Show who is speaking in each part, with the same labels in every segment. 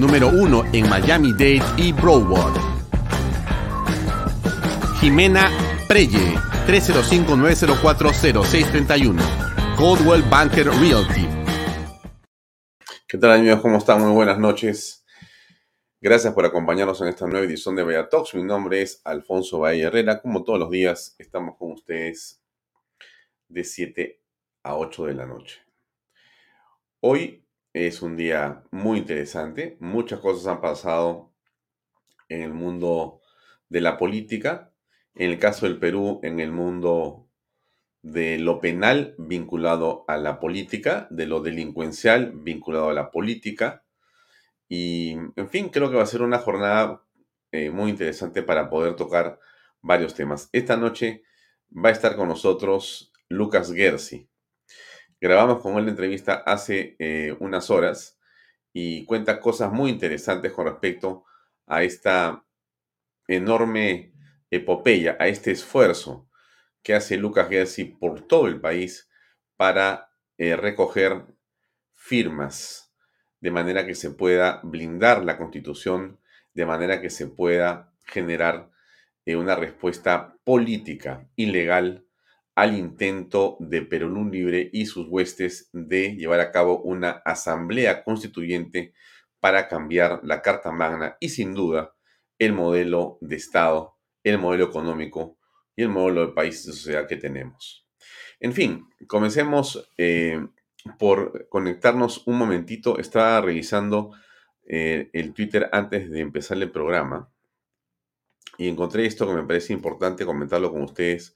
Speaker 1: número uno en Miami-Dade y Broward. Jimena Preye, 305-904-0631. Coldwell Banker Realty. ¿Qué tal amigos? ¿Cómo están? Muy buenas noches. Gracias por acompañarnos en esta nueva edición de Bella Talks. Mi nombre es Alfonso Valle Herrera. Como todos los días, estamos con ustedes de 7 a 8 de la noche. Hoy es un día muy interesante. Muchas cosas han pasado en el mundo de la política. En el caso del Perú, en el mundo de lo penal vinculado a la política, de lo delincuencial vinculado a la política. Y, en fin, creo que va a ser una jornada eh, muy interesante para poder tocar varios temas. Esta noche va a estar con nosotros Lucas Gersi. Grabamos con él la entrevista hace eh, unas horas y cuenta cosas muy interesantes con respecto a esta enorme epopeya, a este esfuerzo que hace Lucas Gersi por todo el país para eh, recoger firmas de manera que se pueda blindar la constitución, de manera que se pueda generar eh, una respuesta política ilegal al intento de Perú Libre y sus huestes de llevar a cabo una asamblea constituyente para cambiar la Carta Magna y sin duda el modelo de Estado, el modelo económico y el modelo de país y sociedad que tenemos. En fin, comencemos eh, por conectarnos un momentito. Estaba revisando eh, el Twitter antes de empezar el programa y encontré esto que me parece importante comentarlo con ustedes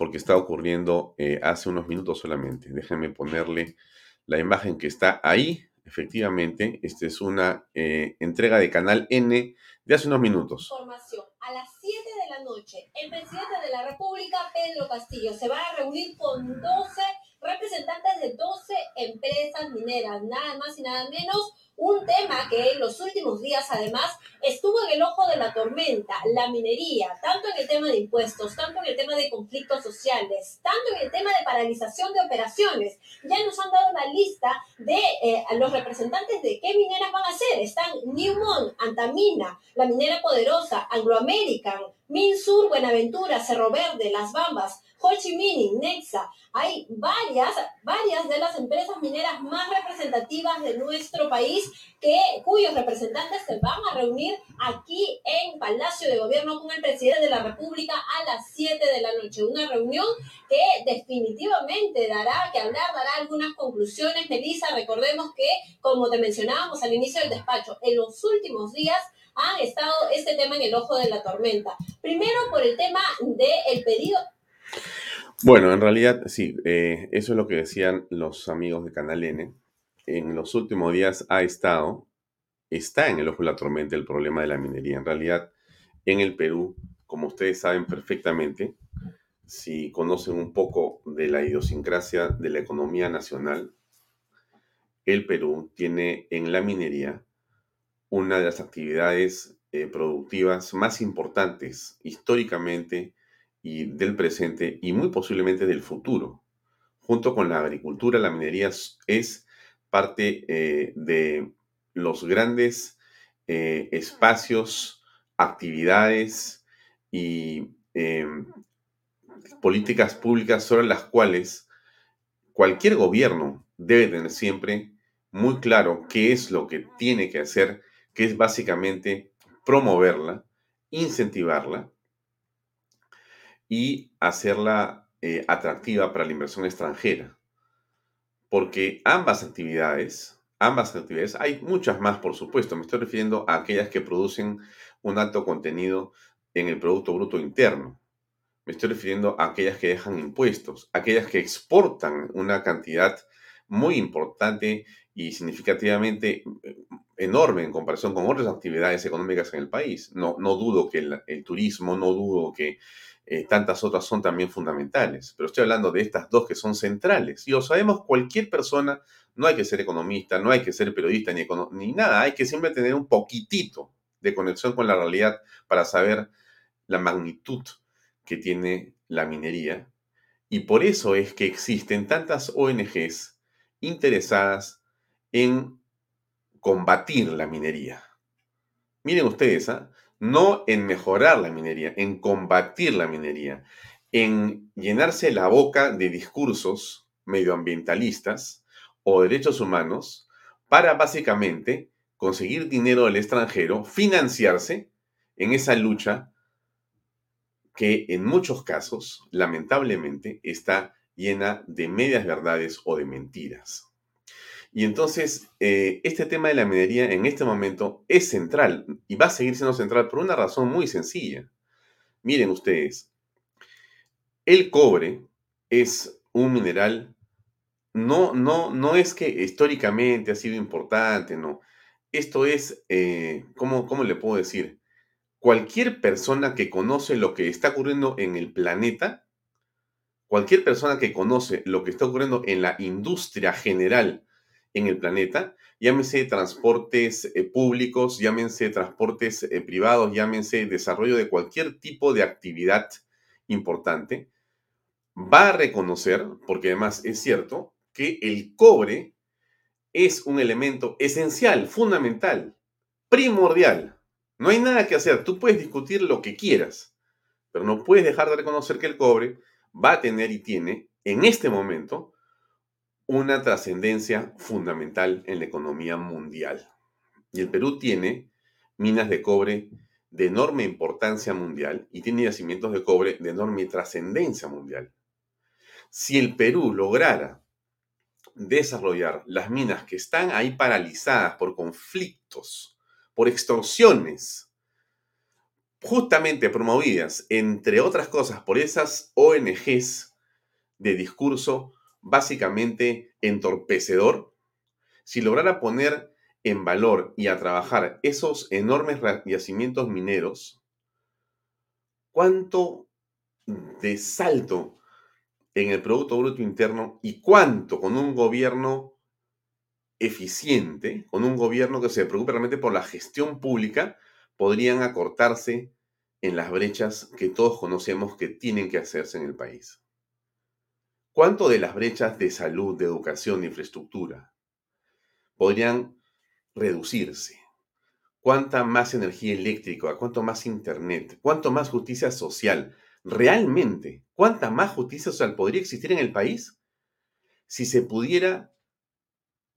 Speaker 1: porque está ocurriendo eh, hace unos minutos solamente. Déjenme ponerle la imagen que está ahí. Efectivamente, esta es una eh, entrega de Canal N de hace unos minutos.
Speaker 2: Información. A las 7 de la noche, el presidente de la República, Pedro Castillo, se va a reunir con 12 representantes de 12 empresas mineras, nada más y nada menos un tema que en los últimos días además estuvo en el ojo de la tormenta, la minería, tanto en el tema de impuestos, tanto en el tema de conflictos sociales, tanto en el tema de paralización de operaciones. Ya nos han dado la lista de eh, los representantes de qué mineras van a ser. Están Newmont, Antamina, la minera poderosa, Anglo American, Minsur, Buenaventura, Cerro Verde, Las Bambas, Ho Chi Nexa. Hay varias, varias de las empresas mineras más representativas de nuestro país que, cuyos representantes se van a reunir aquí en Palacio de Gobierno con el presidente de la República a las 7 de la noche. Una reunión que definitivamente dará que hablar, dará algunas conclusiones. Melissa, recordemos que, como te mencionábamos al inicio del despacho, en los últimos días ha estado este tema en el ojo de la tormenta. Primero por el tema del pedido
Speaker 1: bueno, en realidad sí, eh, eso es lo que decían los amigos de Canal N. En los últimos días ha estado, está en el ojo de la tormenta el problema de la minería. En realidad, en el Perú, como ustedes saben perfectamente, si conocen un poco de la idiosincrasia de la economía nacional, el Perú tiene en la minería una de las actividades eh, productivas más importantes históricamente y del presente y muy posiblemente del futuro. Junto con la agricultura, la minería es parte eh, de los grandes eh, espacios, actividades y em, políticas públicas sobre las cuales cualquier gobierno debe tener siempre muy claro qué es lo que tiene que hacer, que es básicamente promoverla, incentivarla y hacerla eh, atractiva para la inversión extranjera. Porque ambas actividades, ambas actividades, hay muchas más por supuesto, me estoy refiriendo a aquellas que producen un alto contenido en el Producto Bruto Interno. Me estoy refiriendo a aquellas que dejan impuestos, aquellas que exportan una cantidad muy importante y significativamente eh, enorme en comparación con otras actividades económicas en el país. No, no dudo que el, turismo, no dudo que eh, tantas otras son también fundamentales, pero estoy hablando de estas dos que son centrales. Y lo sabemos cualquier persona, no hay que ser economista, no hay que ser periodista ni, ni nada, hay que siempre tener un poquitito de conexión con la realidad para saber la magnitud que tiene la minería. Y por eso es que existen tantas ONGs interesadas en combatir la minería. Miren ustedes, ¿ah? No en mejorar la minería, en combatir la minería, en llenarse la boca de discursos medioambientalistas o derechos humanos para básicamente conseguir dinero del extranjero, financiarse en esa lucha que en muchos casos, lamentablemente, está llena de medias verdades o de mentiras. Y entonces, eh, este tema de la minería en este momento es central y va a seguir siendo central por una razón muy sencilla. Miren ustedes, el cobre es un mineral, no, no, no es que históricamente ha sido importante, no. Esto es, eh, ¿cómo, ¿cómo le puedo decir? Cualquier persona que conoce lo que está ocurriendo en el planeta, cualquier persona que conoce lo que está ocurriendo en la industria general en el planeta, llámense transportes eh, públicos, llámense transportes eh, privados, llámense desarrollo de cualquier tipo de actividad importante, va a reconocer, porque además es cierto, que el cobre es un elemento esencial, fundamental, primordial. No hay nada que hacer, tú puedes discutir lo que quieras, pero no puedes dejar de reconocer que el cobre va a tener y tiene en este momento una trascendencia fundamental en la economía mundial. Y el Perú tiene minas de cobre de enorme importancia mundial y tiene yacimientos de cobre de enorme trascendencia mundial. Si el Perú lograra desarrollar las minas que están ahí paralizadas por conflictos, por extorsiones, justamente promovidas, entre otras cosas, por esas ONGs de discurso básicamente entorpecedor, si lograra poner en valor y a trabajar esos enormes yacimientos mineros, cuánto de salto en el Producto Bruto Interno y cuánto con un gobierno eficiente, con un gobierno que se preocupe realmente por la gestión pública, podrían acortarse en las brechas que todos conocemos que tienen que hacerse en el país. ¿Cuánto de las brechas de salud, de educación, de infraestructura podrían reducirse? ¿Cuánta más energía eléctrica? ¿Cuánto más internet? ¿Cuánto más justicia social? Realmente, ¿cuánta más justicia social podría existir en el país si se pudiera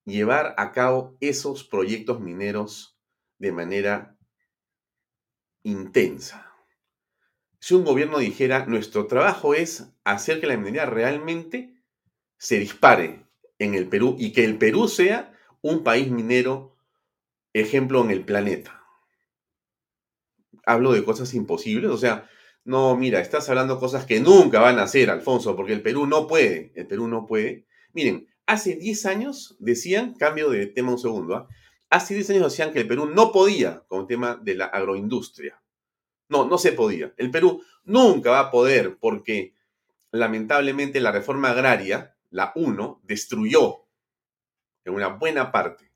Speaker 1: llevar a cabo esos proyectos mineros de manera intensa? Si un gobierno dijera, nuestro trabajo es hacer que la minería realmente se dispare en el Perú y que el Perú sea un país minero ejemplo en el planeta. Hablo de cosas imposibles, o sea, no, mira, estás hablando cosas que nunca van a hacer, Alfonso, porque el Perú no puede, el Perú no puede. Miren, hace 10 años decían, cambio de tema un segundo, ¿ah? hace 10 años decían que el Perú no podía con el tema de la agroindustria. No, no se podía. El Perú nunca va a poder porque lamentablemente la reforma agraria, la 1, destruyó en una buena parte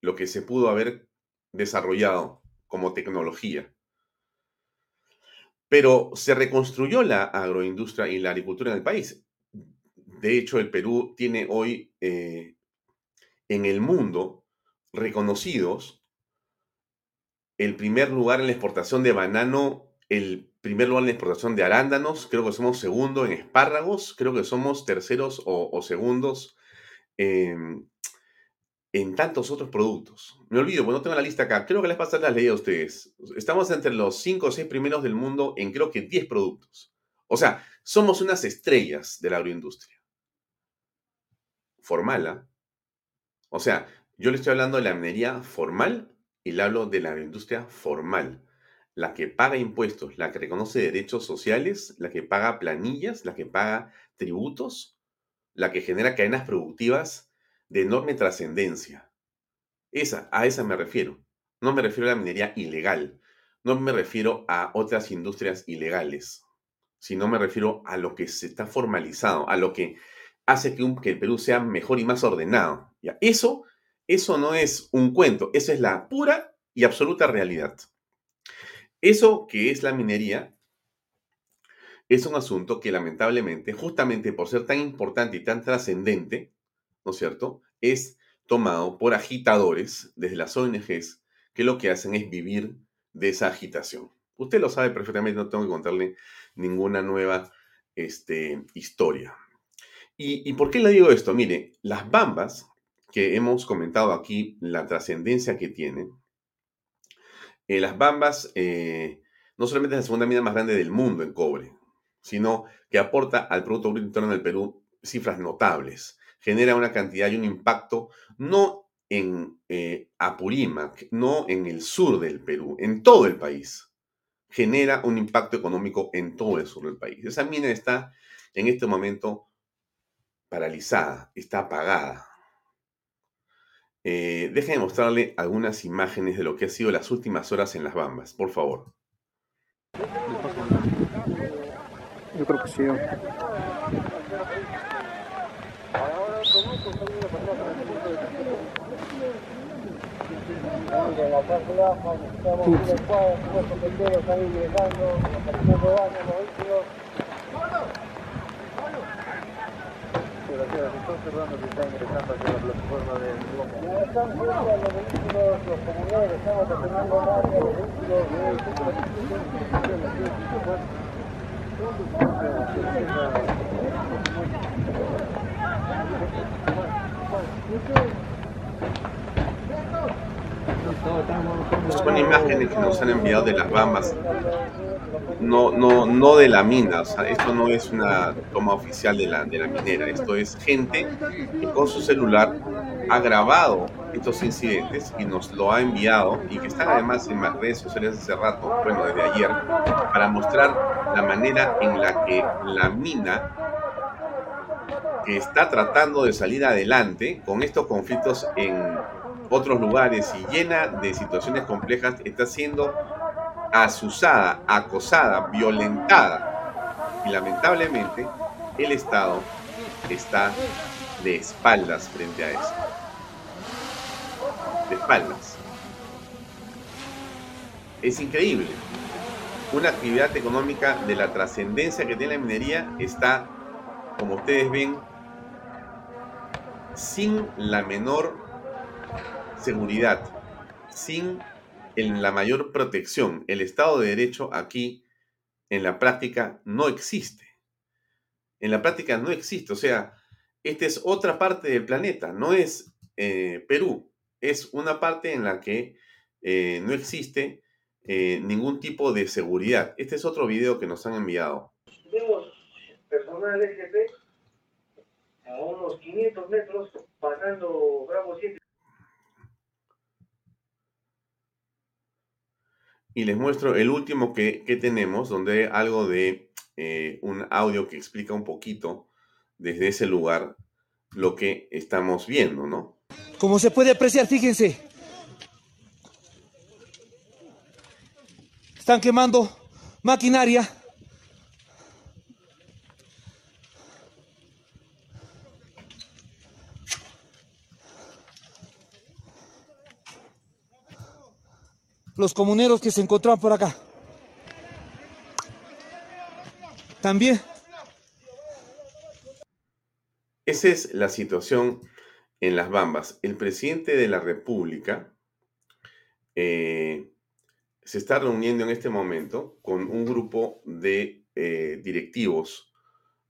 Speaker 1: lo que se pudo haber desarrollado como tecnología. Pero se reconstruyó la agroindustria y la agricultura en el país. De hecho, el Perú tiene hoy eh, en el mundo reconocidos el primer lugar en la exportación de banano, el primer lugar en la exportación de arándanos, creo que somos segundo en espárragos, creo que somos terceros o, segundos en tantos otros productos. Me olvido, porque no tengo la lista acá. Creo que les pasar las leí a ustedes. Estamos entre los 5 o 6 primeros del mundo en creo que 10 productos. O sea, somos unas estrellas de la agroindustria. Formala. ¿ah? O sea, yo le estoy hablando de la minería formal y le hablo de la agroindustria formal. La que paga impuestos, la que reconoce derechos sociales, la que paga planillas, la que paga tributos, la que genera cadenas productivas de enorme trascendencia. Esa, a esa me refiero. No me refiero a la minería ilegal. No me refiero a otras industrias ilegales. Sino me refiero a lo que se está formalizado, a lo que hace que, el Perú sea mejor y más ordenado. ¿Ya? Eso, eso no es un cuento, esa es la pura y absoluta realidad. Eso que es la minería es un asunto que lamentablemente, justamente por ser tan importante y tan trascendente, ¿no es cierto?, es tomado por agitadores desde las ONGs que lo que hacen es vivir de esa agitación. Usted lo sabe perfectamente, no tengo que contarle ninguna nueva este, historia. ¿Y, por qué le digo esto? Mire, las bambas, que hemos comentado aquí la trascendencia que tienen, eh, las bambas eh, no solamente es la segunda mina más grande del mundo en cobre, sino que aporta al Producto Bruto Interno del Perú cifras notables genera una cantidad y un impacto no en eh, Apurímac, no en el sur del Perú, en todo el país. Genera un impacto económico en todo el sur del país. Esa mina está en este momento paralizada, está apagada. Eh, déjenme mostrarle algunas imágenes de lo que ha sido las últimas horas en las Bambas, por favor.
Speaker 3: Yo creo que sí. En la cárcela, estamos en el cuadro, nuestros penderos ahí llegando, apareciendo daños, los vehículos. Están cerrando que están ingresando hacia la plataforma de Loma. Están cerrando los vehículos, vehículos,
Speaker 1: son imágenes que nos han enviado de las Bambas, no, no, no de la mina. Esto no es una toma oficial de la, de la minera. Esto es gente que con su celular ha grabado estos incidentes y nos lo ha enviado y que están además en las redes sociales hace rato, bueno, desde ayer, para mostrar la manera en la que la mina que está tratando de salir adelante con estos conflictos en otros lugares y llena de situaciones complejas, está siendo asusada, acosada, violentada. Y lamentablemente el Estado está de espaldas frente a eso. De espaldas. Es increíble. Una actividad económica de la trascendencia que tiene la minería está, como ustedes ven, sin la menor seguridad, sin la mayor protección. El Estado de Derecho aquí en la práctica no existe. En la práctica no existe. O sea, esta es otra parte del planeta, no es eh, Perú. Es una parte en la que eh, no existe eh, ningún tipo de seguridad. Este es otro video que nos han enviado.
Speaker 3: Vemos personal a unos 500 metros pasando Bravo 7.
Speaker 1: Y les muestro el último que, tenemos, donde hay algo de eh, un audio que explica un poquito desde ese lugar lo que estamos viendo, ¿no?
Speaker 4: Como se puede apreciar, fíjense. Están quemando maquinaria los comuneros que se encontraban por acá. También.
Speaker 1: Esa es la situación en las Bambas. El presidente de la República eh, se está reuniendo en este momento con un grupo de eh, directivos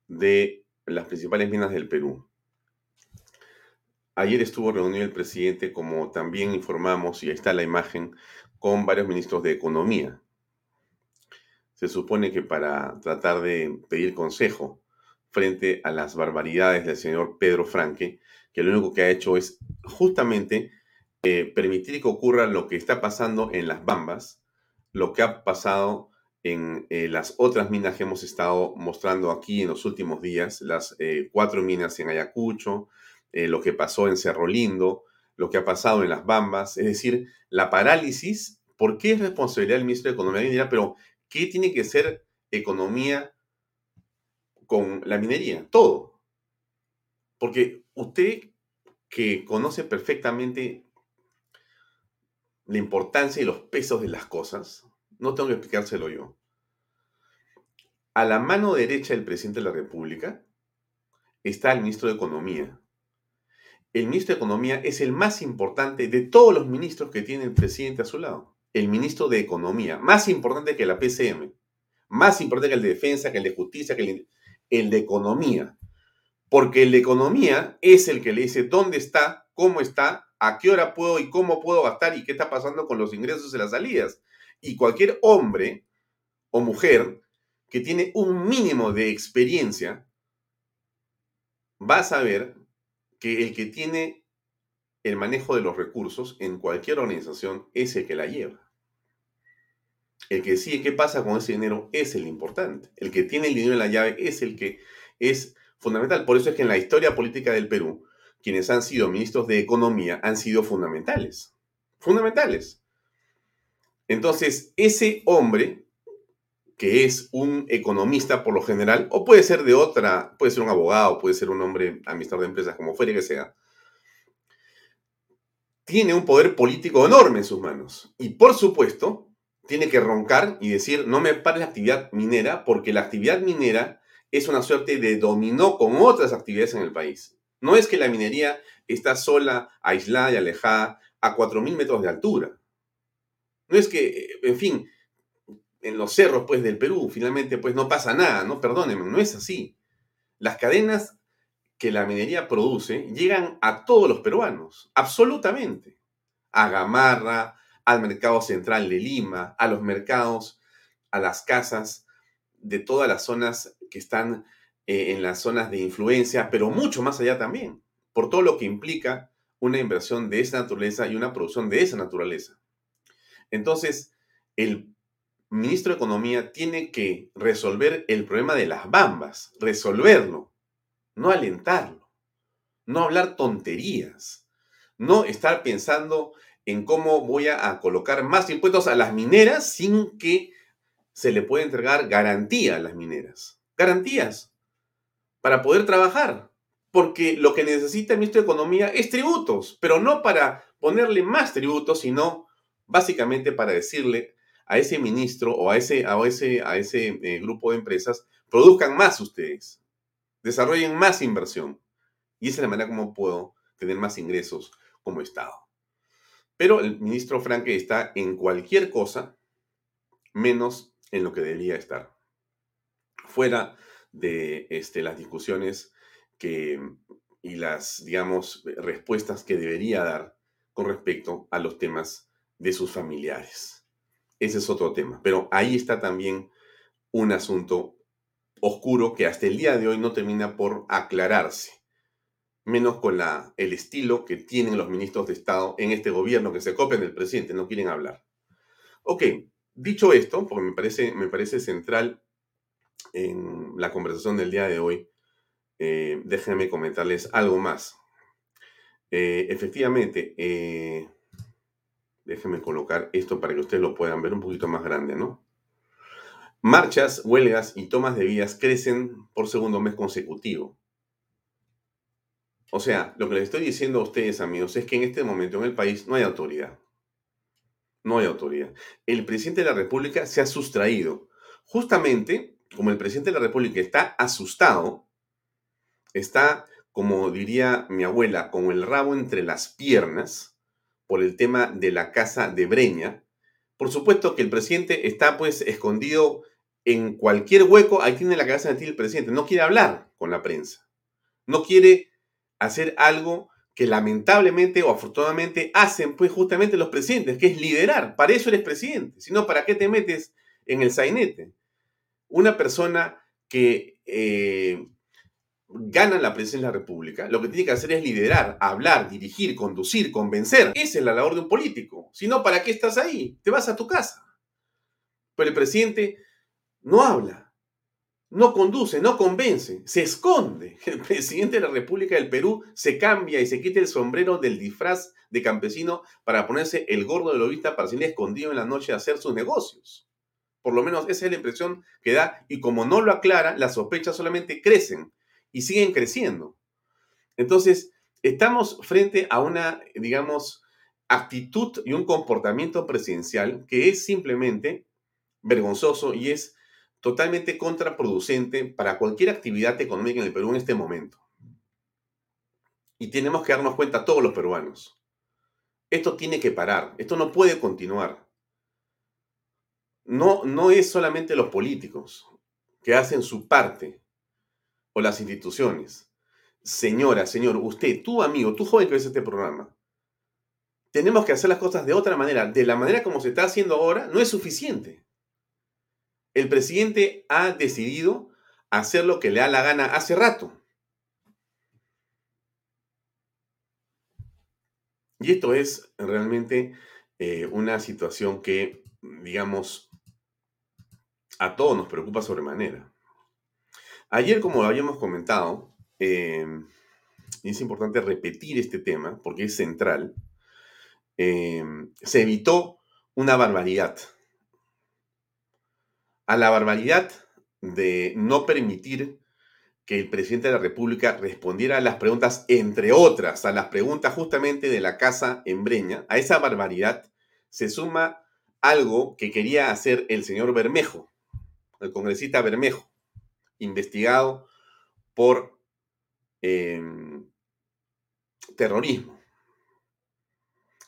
Speaker 1: de las principales minas del Perú. ayer estuvo reunido el presidente, como también informamos, y ahí está la imagen, con varios ministros de Economía. Se supone que para tratar de pedir consejo frente a las barbaridades del señor Pedro Franque, que lo único que ha hecho es justamente eh, permitir que ocurra lo que está pasando en las Bambas, lo que ha pasado en eh, las otras minas que hemos estado mostrando aquí en los últimos días, las eh, cuatro minas en Ayacucho, lo que pasó en Cerro Lindo, lo que ha pasado en las Bambas, es decir, la parálisis, ¿por qué es responsabilidad del ministro de Economía? Pero, ¿qué tiene que ser economía con la minería? Todo. Porque usted que conoce perfectamente la importancia y los pesos de las cosas, no tengo que explicárselo yo. A la mano derecha del presidente de la República está el ministro de Economía. El ministro de Economía es el más importante de todos los ministros que tiene el presidente a su lado. El ministro de Economía, más importante que la PCM, más importante que el de Defensa, que el de Justicia, que el, el de Economía. Porque el de Economía es el que le dice dónde está, cómo está, a qué hora puedo y cómo puedo gastar y qué está pasando con los ingresos y las salidas. Y cualquier hombre o mujer que tiene un mínimo de experiencia va a saber que el que tiene el manejo de los recursos en cualquier organización es el que la lleva. El que decide qué pasa con ese dinero es el importante. El que tiene el dinero en la llave es el que es fundamental. Por eso es que en la historia política del Perú, quienes han sido ministros de Economía han sido fundamentales. Fundamentales. Entonces, ese hombre, que es un economista por lo general, o puede ser de otra, puede ser un abogado, puede ser un hombre administrador de empresas, como fuera que sea, tiene un poder político enorme en sus manos. Y por supuesto, tiene que roncar y decir, no me pares la actividad minera, porque la actividad minera es una suerte de dominó con otras actividades en el país. No es que la minería está sola, aislada y alejada a 4.000 metros de altura. No es que, en fin, en los cerros pues, del Perú finalmente pues, no pasa nada, ¿no? Perdónenme, no es así. Las cadenas que la minería produce llegan a todos los peruanos, absolutamente. A Gamarra, al mercado central de Lima, a los mercados, a las casas de todas las zonas que están eh, en las zonas de influencia, pero mucho más allá también, por todo lo que implica una inversión de esa naturaleza y una producción de esa naturaleza. Entonces, el ministro de Economía tiene que resolver el problema de las bambas, resolverlo, no alentarlo, no hablar tonterías, no estar pensando en cómo voy a, colocar más impuestos a las mineras sin que se le pueda entregar garantía a las mineras. Garantías para poder trabajar. Porque lo que necesita el ministro de Economía es tributos, pero no para ponerle más tributos, sino básicamente para decirle a ese ministro o a ese, a ese, a ese eh, grupo de empresas, produzcan más ustedes, desarrollen más inversión. Y esa es la manera como puedo tener más ingresos como Estado. Pero el ministro Franke está en cualquier cosa menos en lo que debería estar. Fuera de este, las discusiones que, y las, digamos, respuestas que debería dar con respecto a los temas de sus familiares. Ese es otro tema. Pero ahí está también un asunto oscuro que hasta el día de hoy no termina por aclararse, menos con la, el estilo que tienen los ministros de Estado en este gobierno que se copian del presidente, no quieren hablar. Ok, dicho esto, porque me parece, me parece central en la conversación del día de hoy, eh, déjenme comentarles algo más. Eh, efectivamente, eh, déjenme colocar esto para que ustedes lo puedan ver un poquito más grande, ¿no? Marchas, huelgas y tomas de vías crecen por segundo mes consecutivo. O sea, lo que les estoy diciendo a ustedes, amigos, es que en este momento en el país no hay autoridad. No hay autoridad. El presidente de la República se ha sustraído justamente como el presidente de la República está asustado, está, como diría mi abuela, con el rabo entre las piernas por el tema de la casa de Breña, por supuesto que el presidente está pues escondido en cualquier hueco, ahí tiene la cabeza de ti el presidente, no quiere hablar con la prensa, no quiere hacer algo que lamentablemente o afortunadamente hacen pues justamente los presidentes, que es liderar. Para eso eres presidente. Si no, ¿para qué te metes en el sainete? Una persona que eh, gana la presidencia de la República, lo que tiene que hacer es liderar, hablar, dirigir, conducir, convencer. Esa es la labor de un político. Si no, ¿para qué estás ahí? Te vas a tu casa. Pero el presidente no habla, no conduce, no convence, se esconde. El presidente de la República del Perú se cambia y se quita el sombrero del disfraz de campesino para ponerse el gordo de lobista para salir escondido en la noche a hacer sus negocios. Por lo menos esa es la impresión que da y como no lo aclara, las sospechas solamente crecen y siguen creciendo. Entonces, estamos frente a una, digamos, actitud y un comportamiento presidencial que es simplemente vergonzoso y es totalmente contraproducente para cualquier actividad económica en el Perú en este momento. Y tenemos que darnos cuenta todos los peruanos. Esto tiene que parar, esto no puede continuar. No, no es solamente los políticos que hacen su parte o las instituciones. Señora, señor, usted, tu amigo, tu joven que ves este programa, tenemos que hacer las cosas de otra manera. De la manera como se está haciendo ahora, no es suficiente. El presidente ha decidido hacer lo que le da la gana hace rato. Y esto es realmente eh, una situación que, digamos, a todos nos preocupa sobremanera. Ayer, como habíamos comentado, eh, y es importante repetir este tema porque es central, eh, se evitó una barbaridad. A la barbaridad de no permitir que el presidente de la República respondiera a las preguntas, entre otras, a las preguntas justamente de la Casa en Breña, a esa barbaridad se suma algo que quería hacer el señor Bermejo, el congresista Bermejo, investigado por em, terrorismo.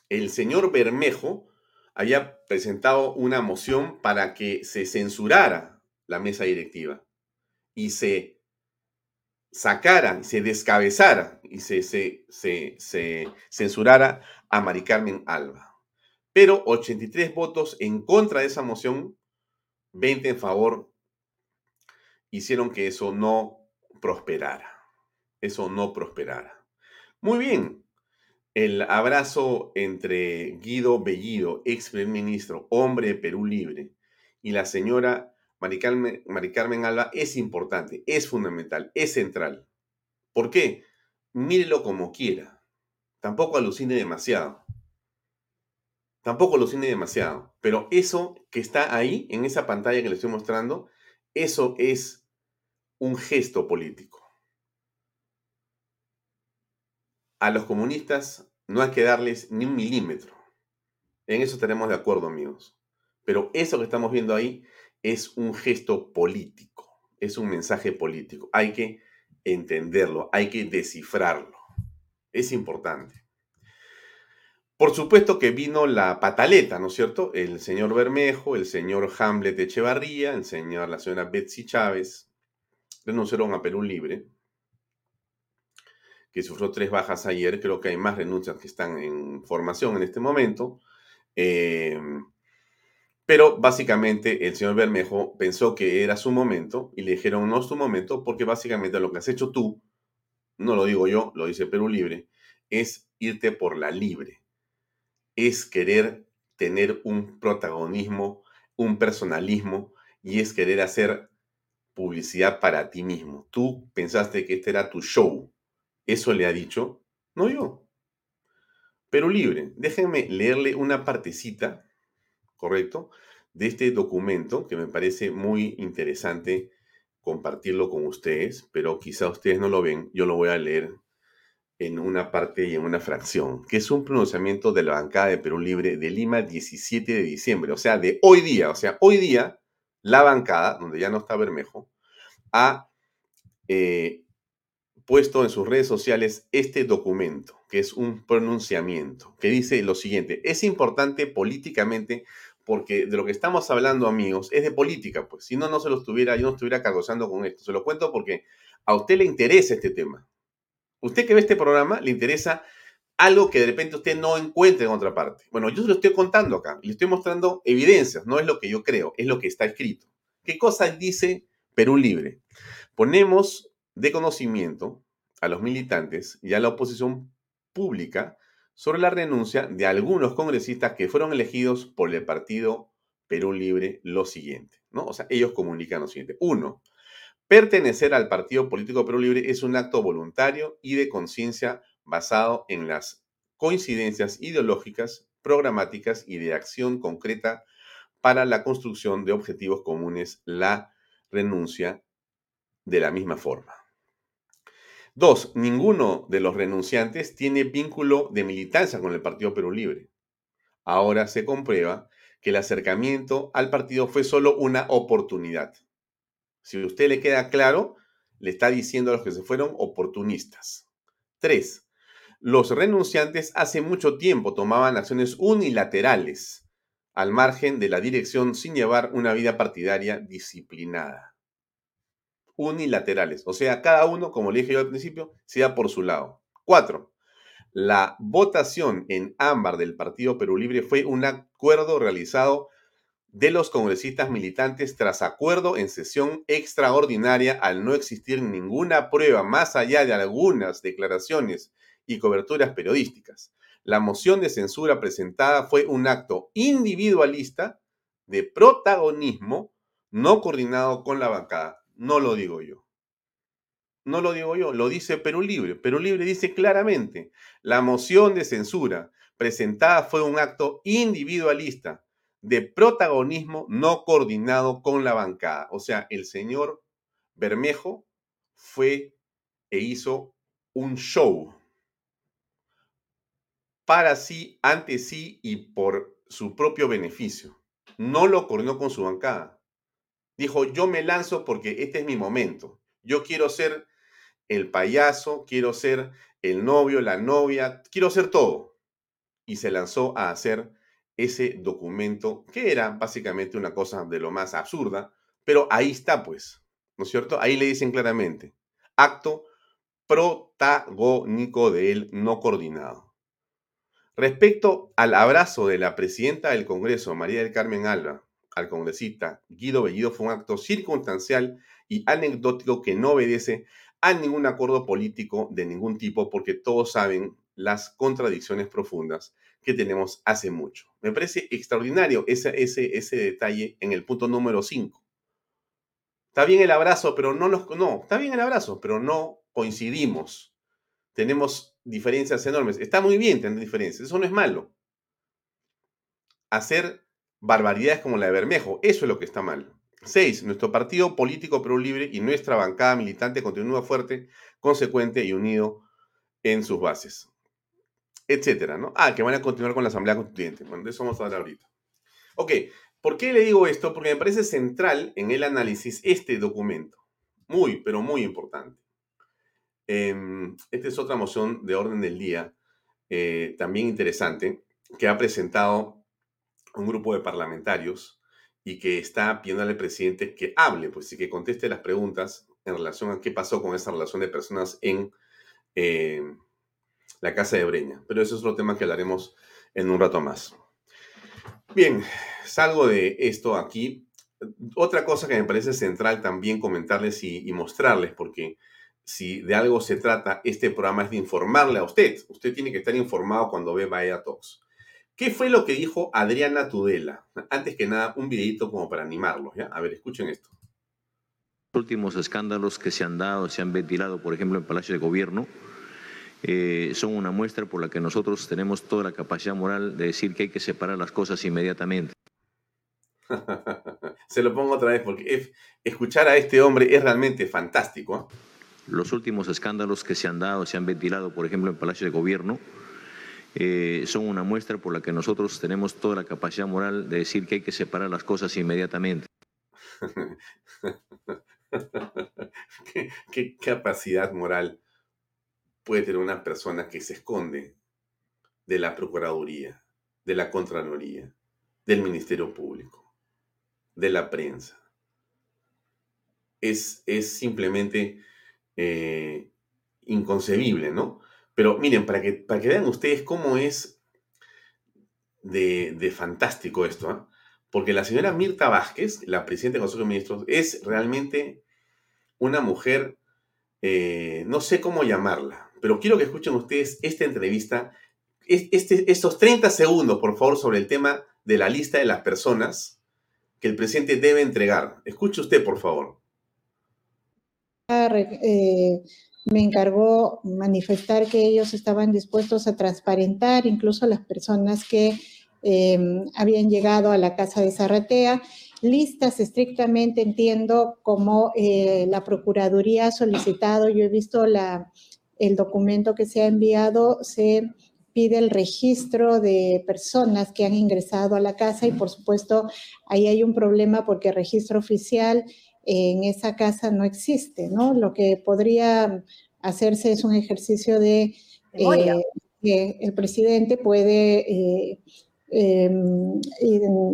Speaker 1: El señor Bermejo había presentado una moción para que se censurara la mesa directiva y se sacara, se descabezara y se, se, se, censurara a Mari Carmen Alba. Pero 83 votos en contra de esa moción, 20 en favor, hicieron que eso no prosperara. Eso no prosperara. Muy bien, el abrazo entre Guido Bellido, ex primer ministro, hombre de Perú Libre, y la señora Mari Carmen, Alba es importante, es fundamental, es central. ¿Por qué? Mírelo como quiera. Tampoco alucine demasiado. Tampoco alucine demasiado. Pero eso que está ahí, en esa pantalla que le estoy mostrando, eso es un gesto político. a los comunistas no hay que darles ni un milímetro. En eso estaremos de acuerdo, amigos. Pero eso que estamos viendo ahí es un gesto político, es un mensaje político. Hay que entenderlo, hay que descifrarlo. Es importante. Por supuesto que vino la pataleta, ¿no es cierto? El señor Bermejo, el señor Hamlet Echevarría, el señor, la señora Betsy Chávez renunciaron a Perú Libre que sufrió tres bajas ayer. Creo que hay más renuncias que están en formación en este momento. Eh, pero básicamente el señor Bermejo pensó que era su momento y le dijeron no es tu momento porque básicamente lo que has hecho tú, no lo digo yo, lo dice Perú Libre, es irte por la libre. Es querer tener un protagonismo, un personalismo y es querer hacer publicidad para ti mismo. Tú pensaste que este era tu show eso le ha dicho, no yo. Pero libre. Déjenme leerle una partecita, ¿correcto? De este documento que me parece muy interesante compartirlo con ustedes, pero quizá ustedes no lo ven, yo lo voy a leer en una parte y en una fracción, que es un pronunciamiento de la bancada de Perú Libre de Lima 17 de diciembre, o sea, de hoy día, o sea, hoy día la bancada, donde ya no está Bermejo, ha eh, puesto en sus redes sociales este documento, que es un pronunciamiento, que dice lo siguiente, es importante políticamente porque de lo que estamos hablando, amigos, es de política, pues si no, no se lo estuviera, yo no estuviera cargozando con esto. Se lo cuento porque a usted le interesa este tema. Usted que ve este programa, le interesa algo que de repente usted no encuentre en otra parte. Bueno, yo se lo estoy contando acá, le estoy mostrando evidencias, no es lo que yo creo, es lo que está escrito. ¿Qué cosa dice Perú Libre? Ponemos de conocimiento a los militantes y a la oposición pública sobre la renuncia de algunos congresistas que fueron elegidos por el partido Perú Libre lo siguiente, ¿no? O sea, ellos comunican lo siguiente. Uno, pertenecer al partido político Perú Libre es un acto voluntario y de conciencia basado en las coincidencias ideológicas, programáticas y de acción concreta para la construcción de objetivos comunes, la renuncia de la misma forma. Dos, ninguno de los renunciantes tiene vínculo de militancia con el Partido Perú Libre. Ahora se comprueba que el acercamiento al partido fue solo una oportunidad. Si a usted le queda claro, le está diciendo a los que se fueron oportunistas. Tres, los renunciantes hace mucho tiempo tomaban acciones unilaterales al margen de la dirección sin llevar una vida partidaria disciplinada. Unilaterales, o sea, cada uno, como le dije yo al principio, sea por su lado. Cuatro, la votación en ámbar del Partido Perú Libre fue un acuerdo realizado de los congresistas militantes tras acuerdo en sesión extraordinaria al no existir ninguna prueba más allá de algunas declaraciones y coberturas periodísticas. La moción de censura presentada fue un acto individualista de protagonismo no coordinado con la bancada. No lo digo yo. No lo digo yo, lo dice Perú Libre. Perú Libre dice claramente, la moción de censura presentada fue un acto individualista de protagonismo no coordinado con la bancada. O sea, el señor Bermejo fue e hizo un show para sí, ante sí y por su propio beneficio. No lo coordinó con su bancada. Dijo, yo me lanzo porque este es mi momento. Yo quiero ser el payaso, quiero ser el novio, la novia, quiero ser todo. Y se lanzó a hacer ese documento, que era básicamente una cosa de lo más absurda, pero ahí está pues, ¿no es cierto? Ahí le dicen claramente, acto protagónico de él no coordinado. Respecto al abrazo de la presidenta del Congreso, María del Carmen Alba, al congresista Guido Bellido fue un acto circunstancial y anecdótico que no obedece a ningún acuerdo político de ningún tipo, porque todos saben las contradicciones profundas que tenemos hace mucho. Me parece extraordinario ese, ese, ese detalle en el punto número 5. Está bien el abrazo, pero no nos... No, está bien el abrazo, pero no coincidimos. Tenemos diferencias enormes. Está muy bien tener diferencias, eso no es malo. Hacer barbaridades como la de Bermejo, eso es lo que está mal. 6. Nuestro partido político Perú Libre y nuestra bancada militante continúa fuerte, consecuente y unido en sus bases. Etcétera, ¿no? Ah, que van a continuar con la Asamblea Constituyente. Bueno, de eso vamos a hablar ahorita. Ok, ¿por qué le digo esto? Porque me parece central en el análisis este documento. Muy, pero muy importante. Em, esta es otra moción de orden del día, eh, también interesante, que ha presentado un grupo de parlamentarios y que está pidiendo al presidente que hable, pues y que conteste las preguntas en relación a qué pasó con esa relación de personas en eh, la casa de Breña. Pero eso es otro tema que hablaremos en un rato más. Bien, salgo de esto aquí. Otra cosa que me parece central también comentarles y mostrarles, porque si de algo se trata, este programa es de informarle a usted. Usted tiene que estar informado cuando ve Vaya Talks. ¿Qué fue lo que dijo Adriana Tudela? Antes que nada, un videito como para animarlos, ¿ya? A ver, escuchen esto.
Speaker 5: Los últimos escándalos que se han dado, se han ventilado, por ejemplo, en Palacio de Gobierno, eh, son una muestra por la que nosotros tenemos toda la capacidad moral de decir que hay que separar las cosas inmediatamente.
Speaker 1: se lo pongo otra vez porque escuchar a este hombre es realmente fantástico. ¿eh?
Speaker 5: Los últimos escándalos que se han dado, se han ventilado, por ejemplo, en Palacio de Gobierno, eh, son una muestra por la que nosotros tenemos toda la capacidad moral de decir que hay que separar las cosas inmediatamente.
Speaker 1: ¿Qué, capacidad moral puede tener una persona que se esconde de la Procuraduría, de la Contraloría, del Ministerio Público, de la prensa? Es, es simplemente eh, inconcebible, ¿no? Pero miren, para que, para que vean ustedes cómo es de, de fantástico esto, ¿ah? porque la señora Mirta Vázquez, la presidenta del Consejo de Ministros, es realmente una mujer, eh, no sé cómo llamarla, pero quiero que escuchen ustedes esta entrevista, este, estos 30 segundos, por favor, sobre el tema de la lista de las personas que el presidente debe entregar. Escuche usted, por favor.
Speaker 6: Eh, me encargó manifestar que ellos estaban dispuestos a transparentar incluso las personas que em, habían llegado a la casa de Zarratea. Listas estrictamente entiendo como eh, la Procuraduría ha solicitado, yo he visto el documento que se ha enviado, se pide el registro de personas que han ingresado a la casa y por supuesto ahí hay un problema porque el registro oficial en esa casa no existe, ¿no? Lo que podría hacerse es un ejercicio de eh, que el presidente puede eh, em,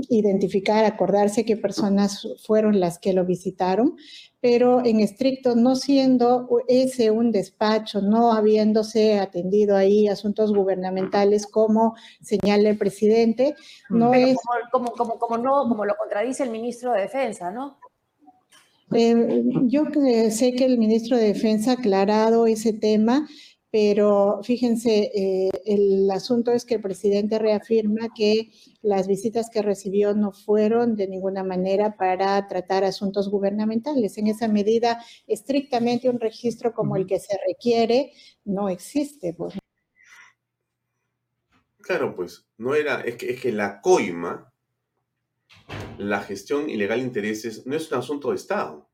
Speaker 6: identificar, acordarse qué personas fueron las que lo visitaron, pero en estricto, no siendo ese un despacho, no habiéndose atendido ahí asuntos gubernamentales como señala el presidente, no es...
Speaker 7: Como, como, como, no, como lo contradice el ministro de Defensa, ¿no?
Speaker 6: Eh, yo sé que el ministro de Defensa ha aclarado ese tema, pero fíjense, eh, el asunto es que el presidente reafirma que las visitas que recibió no fueron de ninguna manera para tratar asuntos gubernamentales. En esa medida, estrictamente un registro como el que se requiere no existe. Pues.
Speaker 1: Claro, pues no era, es que, es que la coima la gestión ilegal de intereses no es un asunto de Estado.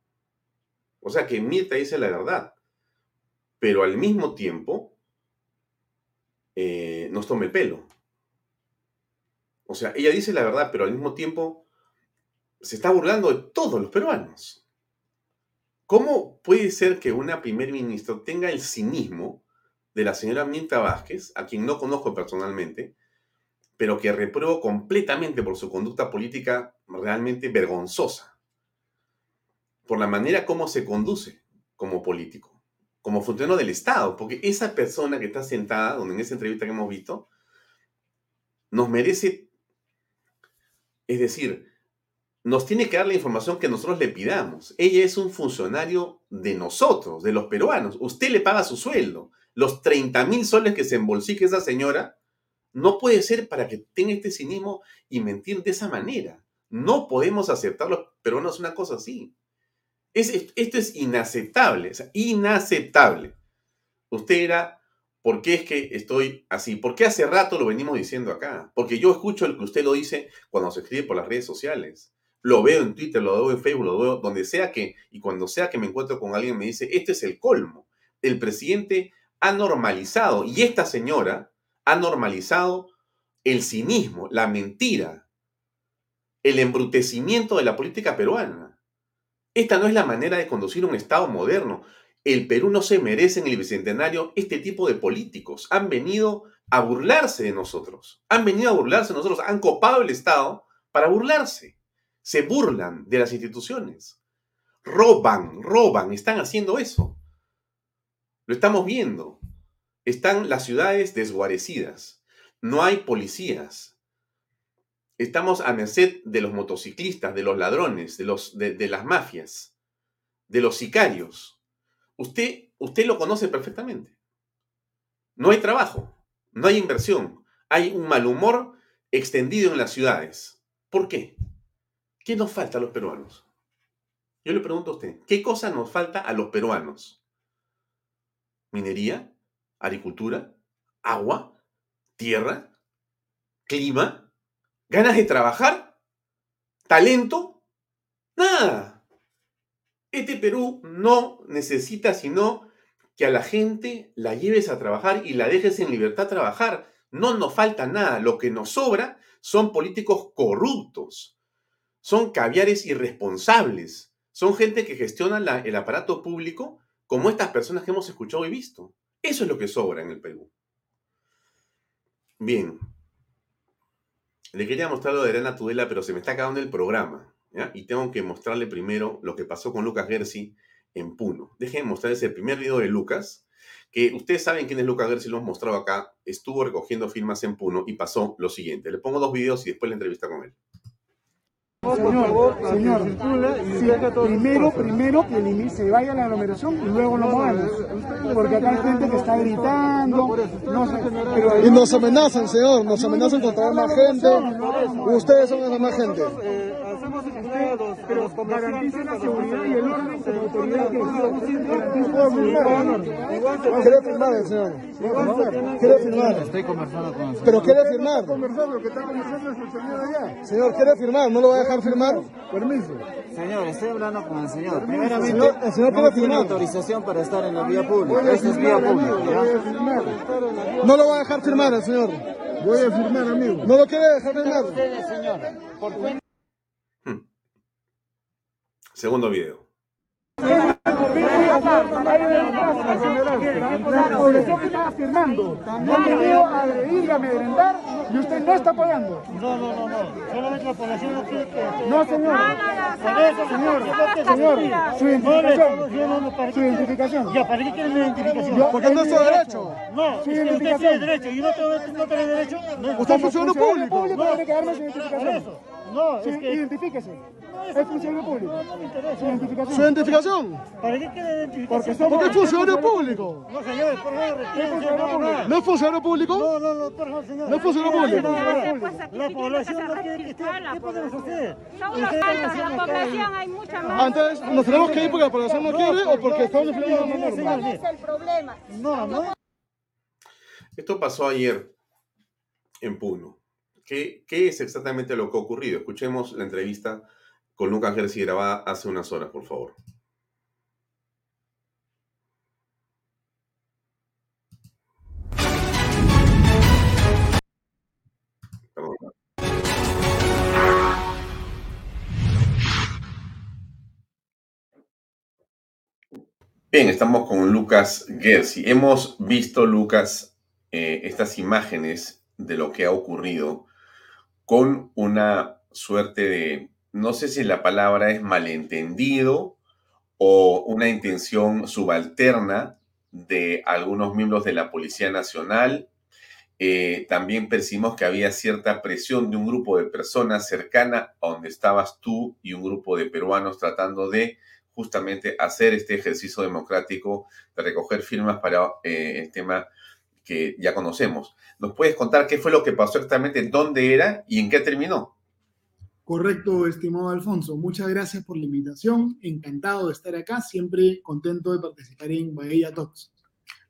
Speaker 1: O sea que Mirta dice la verdad, pero al mismo tiempo eh, nos toma el pelo. O sea, ella dice la verdad, pero al mismo tiempo se está burlando de todos los peruanos. ¿Cómo puede ser que una primer ministra tenga el cinismo de la señora Mirta Vázquez, a quien no conozco personalmente, pero que repruebo completamente por su conducta política realmente vergonzosa, por la manera como se conduce como político, como funcionario del Estado, porque esa persona que está sentada, donde en esa entrevista que hemos visto, nos merece, es decir, nos tiene que dar la información que nosotros le pidamos. Ella es un funcionario de nosotros, de los peruanos. Usted le paga su sueldo. Los 30 mil soles que se embolsique esa señora, no puede ser para que tenga este cinismo y mentir de esa manera. No podemos aceptarlo, pero no es una cosa así. Es, esto es inaceptable, inaceptable. Usted era, ¿por qué es que estoy así? ¿Por qué hace rato lo venimos diciendo acá? Porque yo escucho el que usted lo dice cuando se escribe por las redes sociales. Lo veo en Twitter, lo veo en Facebook, lo veo donde sea que, y cuando sea que me encuentro con alguien me dice, este es el colmo. El presidente ha normalizado, y esta señora, ha normalizado el cinismo, la mentira, el embrutecimiento de la política peruana. Esta no es la manera de conducir un Estado moderno. El Perú no se merece en el Bicentenario este tipo de políticos. Han venido a burlarse de nosotros. Han venido a burlarse de nosotros. Han copado el Estado para burlarse. Se burlan de las instituciones. Roban, roban, están haciendo eso. Lo estamos viendo. Están las ciudades desguarecidas. No hay policías. Estamos a merced de los motociclistas, de los ladrones, de, los, de, las mafias, de los sicarios. Usted, usted lo conoce perfectamente. No hay trabajo, no hay inversión, hay un mal humor extendido en las ciudades. ¿Por qué? ¿Qué nos falta a los peruanos? Yo le pregunto a usted, ¿qué cosa nos falta a los peruanos? ¿Minería? Agricultura, agua, tierra, clima, ganas de trabajar, talento, nada. Este Perú no necesita sino que a la gente la lleves a trabajar y la dejes en libertad trabajar. No nos falta nada. Lo que nos sobra son políticos corruptos, son caviares irresponsables, son gente que gestiona el aparato público como estas personas que hemos escuchado y visto. Eso es lo que sobra en el Perú. Bien. Le quería mostrar lo de Arena Tudela, pero se me está acabando el programa. Y tengo que mostrarle primero lo que pasó con Lucas Gersi en Puno. Déjenme mostrarles el primer video de Lucas. que ustedes saben quién es Lucas Gersi, lo hemos mostrado acá, estuvo recogiendo firmas en Puno y pasó lo siguiente. Le pongo dos videos y después la entrevista con él.
Speaker 8: Señor, señor, sí, primero, primero que el se vaya a la aglomeración y luego nos movamos. Porque acá hay gente que está gritando. No sé, pero
Speaker 9: y nos amenazan, señor, nos amenazan contra más gente. Ustedes son esa más gente.
Speaker 8: Pero garanticen la seguridad y el orden con autoridad que
Speaker 9: Quiere firmar el señor. Quiere firmar.
Speaker 10: Estoy conversando con el señor.
Speaker 9: Pero quiere firmar.
Speaker 8: Conversando, que está conversando es el señor allá.
Speaker 9: Señor, quiere firmar, no lo voy a dejar firmar.
Speaker 8: Permiso.
Speaker 10: Señor, estoy hablando con el señor. Primeramente,
Speaker 9: Señor, el señor
Speaker 10: no tiene
Speaker 9: firmar.
Speaker 10: autorización para estar en la vía pública. Esta es vía pública. ¿ya?
Speaker 8: Voy a firmar.
Speaker 9: No lo voy a dejar firmar el señor.
Speaker 8: Voy a firmar, amigo.
Speaker 9: No lo quiere dejar firmar.
Speaker 1: Segundo video.
Speaker 8: La población que estaba firmando no querido agredir y amedrentar y usted no está apoyando.
Speaker 11: No, no, no, no. Solamente la población no quiere que...
Speaker 8: No, señor.
Speaker 11: Por eso,
Speaker 8: Señor,
Speaker 11: señor,
Speaker 8: su identificación.
Speaker 11: yo no, no, ¿para
Speaker 8: Su identificación.
Speaker 11: Ya, ¿para qué quieren mi identificación?
Speaker 9: Porque no es su derecho.
Speaker 11: No,
Speaker 8: Su
Speaker 11: que usted
Speaker 8: identificación.
Speaker 11: tiene derecho y no tengo, no derecho.
Speaker 9: Usted es funcionario público.
Speaker 8: público tiene que darme su identificación.
Speaker 11: No,
Speaker 8: Sí,
Speaker 11: es que...
Speaker 8: Identifíquese. Es funcionario público.
Speaker 11: No me interesa.
Speaker 8: Su identificación.
Speaker 9: Su identificación.
Speaker 11: ¿Para qué quiere identificación?
Speaker 8: Porque somos-
Speaker 9: Porque es funcionario público.
Speaker 11: No, señor, por favor, no,
Speaker 8: público.
Speaker 11: no.
Speaker 9: ¿No es funcionario público?
Speaker 11: No, no, no, por favor, señor.
Speaker 9: No es funcionario público.
Speaker 11: La población no quiere que esté... ¿Qué podemos hacer?
Speaker 12: Son unos
Speaker 11: Ustedes
Speaker 12: falsos,
Speaker 11: hacen
Speaker 12: la población hay mucha más.
Speaker 9: Antes nos tenemos que ir porque la población no quiere o porque estamos infringiendo una norma.
Speaker 11: señor,
Speaker 12: ¿Cuál es el problema?
Speaker 11: No, no.
Speaker 1: Esto pasó ayer en Puno. ¿Qué, ¿Qué es exactamente lo que ha ocurrido? Escuchemos la entrevista con Lucas Gersi grabada hace unas horas, por favor. Bien, estamos con Lucas Gersi. Hemos visto, Lucas, eh, estas imágenes de lo que ha ocurrido con una suerte de, no sé si la palabra es malentendido o una intención subalterna de algunos miembros de la Policía Nacional. Eh, también percibimos que había cierta presión de un grupo de personas cercana a donde estabas tú y un grupo de peruanos tratando de justamente hacer este ejercicio democrático de recoger firmas para eh, el tema que ya conocemos. ¿Nos puedes contar qué fue lo que pasó exactamente, dónde era y en qué terminó?
Speaker 8: Correcto, estimado Alfonso. Muchas gracias por la invitación. Encantado de estar acá. Siempre contento de participar en Bahía Talks.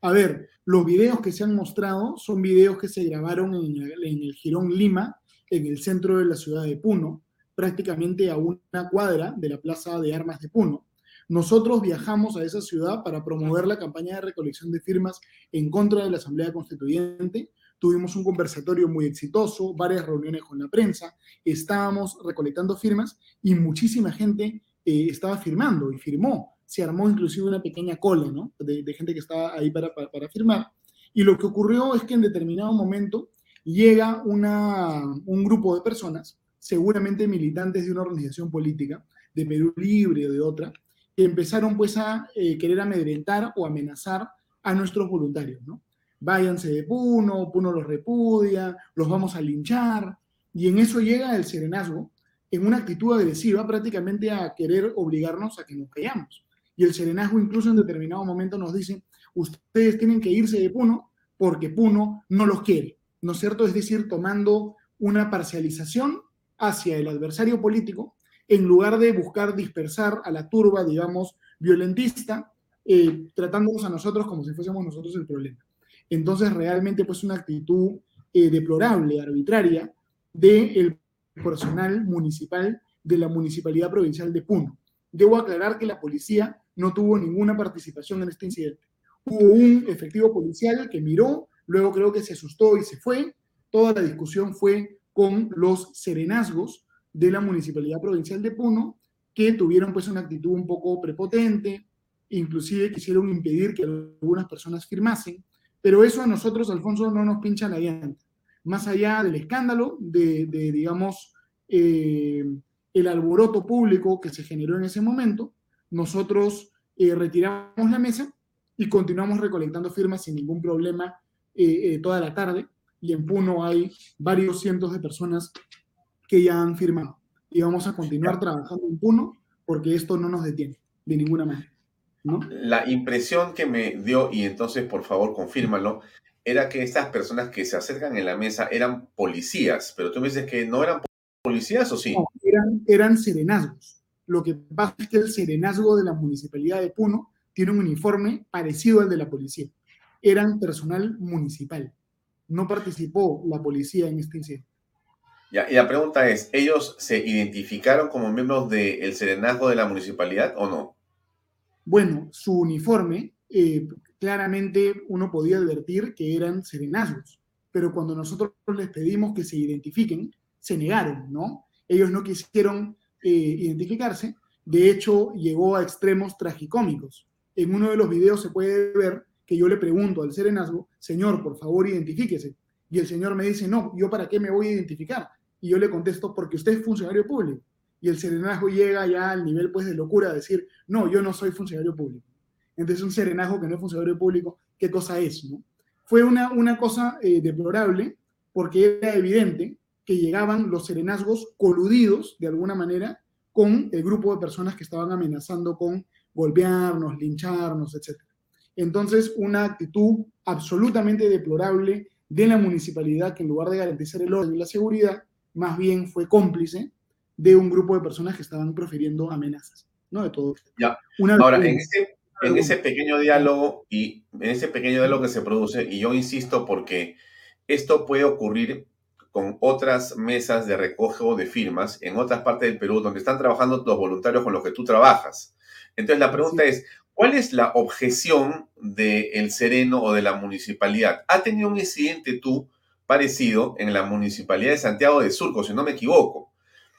Speaker 8: A ver, los videos que se han mostrado son videos que se grabaron en el, en Lima, en el centro de la ciudad de Puno, prácticamente a una cuadra de la Plaza de Armas de Puno. Nosotros viajamos a esa ciudad para promover la campaña de recolección de firmas en contra de la Asamblea Constituyente. Tuvimos un conversatorio muy exitoso, varias reuniones con la prensa, estábamos recolectando firmas y muchísima gente eh, estaba firmando y firmó. Se armó inclusive una pequeña cola ¿no? de, de gente que estaba ahí para, para, para firmar. Y lo que ocurrió es que en determinado momento llega una, un grupo de personas, seguramente militantes de una organización política, de Perú Libre o de otra, empezaron pues a eh, querer amedrentar o amenazar a nuestros voluntarios, ¿no? Váyanse de Puno, Puno los repudia, los vamos a linchar, y en eso llega el serenazgo en una actitud agresiva prácticamente a querer obligarnos a que nos callamos. Y el serenazgo incluso en determinado momento nos dice, ustedes tienen que irse de Puno porque Puno no los quiere, ¿no es cierto? Es decir, tomando una parcialización hacia el adversario político en lugar de buscar dispersar a la turba, digamos, violentista, eh, tratándonos a nosotros como si fuésemos nosotros el problema. Entonces, realmente, pues, una actitud eh, deplorable, arbitraria, del personal municipal de la Municipalidad Provincial de Puno. Debo aclarar que la policía no tuvo ninguna participación en este incidente. Hubo un efectivo policial que miró, luego creo que se asustó y se fue. Toda la discusión fue con los serenazgos de la Municipalidad Provincial de Puno, que tuvieron pues una actitud un poco prepotente, inclusive quisieron impedir que algunas personas firmasen, pero eso a nosotros, Alfonso, no nos pincha la llanta. Más allá del escándalo, de, de digamos, eh, el alboroto público que se generó en ese momento, nosotros eh, retiramos la mesa y continuamos recolectando firmas sin ningún problema eh, eh, toda la tarde. Y en Puno hay varios cientos de personas que ya han firmado. Y vamos a continuar trabajando en Puno porque esto no nos detiene de ninguna manera. ¿no?
Speaker 1: La impresión que me dio, y entonces por favor confírmalo, era que estas personas que se acercan en la mesa eran policías, pero tú me dices que no eran policías o sí?
Speaker 8: No, eran, eran serenazgos. Lo que pasa es que el serenazgo de la municipalidad de Puno tiene un uniforme parecido al de la policía. Eran personal municipal. No participó la policía en este incidente.
Speaker 1: Ya, y la pregunta es, ¿ellos se identificaron como miembros del serenazgo de la municipalidad o no?
Speaker 8: Bueno, su uniforme, eh, claramente uno podía advertir que eran serenazgos, pero cuando nosotros les pedimos que se identifiquen, se negaron, ¿no? Ellos no quisieron eh, identificarse, de hecho llegó a extremos tragicómicos. En uno de los videos se puede ver que yo le pregunto al serenazgo, señor, por favor, identifíquese. Y el señor me dice, no, ¿yo para qué me voy a identificar? Y yo le contesto, porque usted es funcionario público. Y el serenazgo llega ya al nivel pues de locura, de decir, no, yo no soy funcionario público. Entonces un serenazgo que no es funcionario público, ¿qué cosa es? No? Fue una, una cosa eh, deplorable porque era evidente que llegaban los serenazgos coludidos de alguna manera con el grupo de personas que estaban amenazando con golpearnos, lincharnos, etc. Entonces, una actitud absolutamente deplorable de la municipalidad que en lugar de garantizar el orden y la seguridad, más bien fue cómplice de un grupo de personas que estaban profiriendo amenazas, ¿no? De todo.
Speaker 1: Ya. Ahora, en ese, en ese pequeño diálogo y en ese pequeño diálogo que se produce, y yo insisto porque esto puede ocurrir con otras mesas de recojo de firmas en otras partes del Perú donde están trabajando los voluntarios con los que tú trabajas. Entonces la pregunta es, ¿cuál es la objeción del Sereno o de la municipalidad? ¿Ha tenido un incidente tú parecido en la municipalidad de Santiago de Surco, si no me equivoco?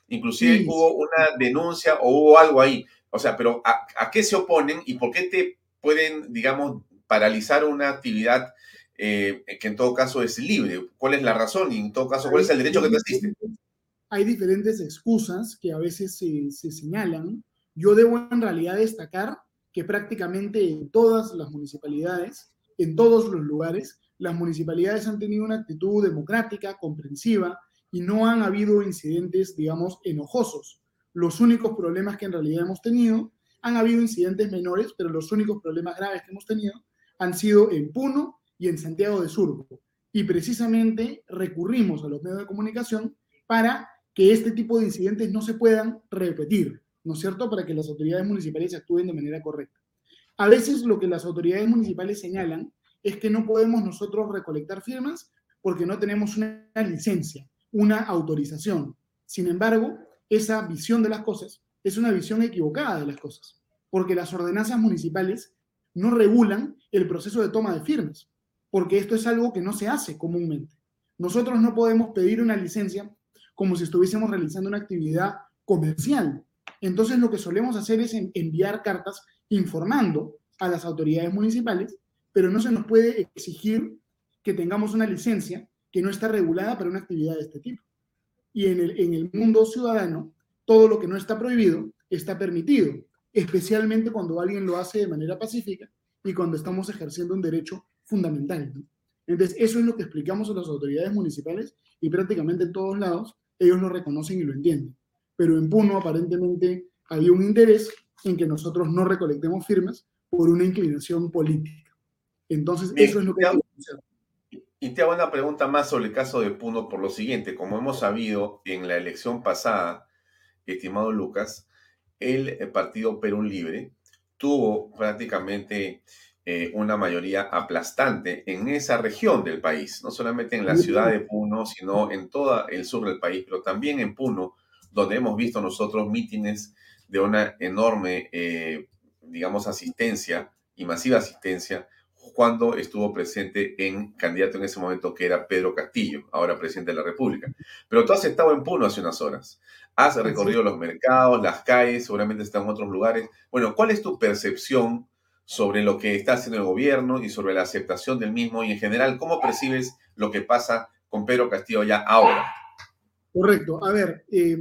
Speaker 1: Inclusive hubo una denuncia o hubo algo ahí. O sea, pero ¿a, ¿a, qué se oponen y por qué te pueden, digamos, paralizar una actividad eh, que en todo caso es libre? ¿Cuál es la razón y en todo caso cuál es el derecho que te asiste?
Speaker 8: Hay diferentes excusas que a veces se, se señalan. Yo debo en realidad destacar que prácticamente en todas las municipalidades, en todos los lugares, las municipalidades han tenido una actitud democrática, comprensiva, y no han habido incidentes, digamos, enojosos. Los únicos problemas que en realidad hemos tenido, han habido incidentes menores, pero los únicos problemas graves que hemos tenido han sido en Puno y en Santiago de Surco. Y precisamente recurrimos a los medios de comunicación para que este tipo de incidentes no se puedan repetir, ¿no es cierto? Para que las autoridades municipales actúen de manera correcta. A veces lo que las autoridades municipales señalan es que no podemos nosotros recolectar firmas porque no tenemos una licencia una autorización. Sin embargo, esa visión de las cosas es una visión equivocada de las cosas, porque las ordenanzas municipales no regulan el proceso de toma de firmas, porque esto es algo que no se hace comúnmente. Nosotros no podemos pedir una licencia como si estuviésemos realizando una actividad comercial. Entonces lo que solemos hacer es enviar cartas informando a las autoridades municipales, pero no se nos puede exigir que tengamos una licencia que no está regulada para una actividad de este tipo. Y en el, en el mundo ciudadano, todo lo que no está prohibido está permitido, especialmente cuando alguien lo hace de manera pacífica y cuando estamos ejerciendo un derecho fundamental. Entonces, eso es lo que explicamos a las autoridades municipales y prácticamente en todos lados ellos lo reconocen y lo entienden. Pero en Puno aparentemente había un interés en que nosotros no recolectemos firmas por una inclinación política. Entonces, eso es lo que hacer.
Speaker 1: Y te hago una pregunta más sobre el caso de Puno por lo siguiente. Como hemos sabido en la elección pasada, estimado Lucas, el eh, partido Perú Libre tuvo prácticamente eh, una mayoría aplastante en esa región del país, no solamente en la ciudad de Puno, sino en todo el sur del país, pero también en Puno, donde hemos visto nosotros mítines de una enorme, eh, digamos, asistencia y masiva asistencia cuando estuvo presente en candidato en ese momento que era Pedro Castillo, ahora presidente de la República. Pero tú has estado en Puno hace unas horas. Has recorrido los mercados, las calles, seguramente estás en otros lugares. Bueno, ¿cuál es tu percepción sobre lo que está haciendo el gobierno y sobre la aceptación del mismo? Y en general, ¿cómo percibes lo que pasa con Pedro Castillo ya ahora?
Speaker 8: Correcto. A ver, eh,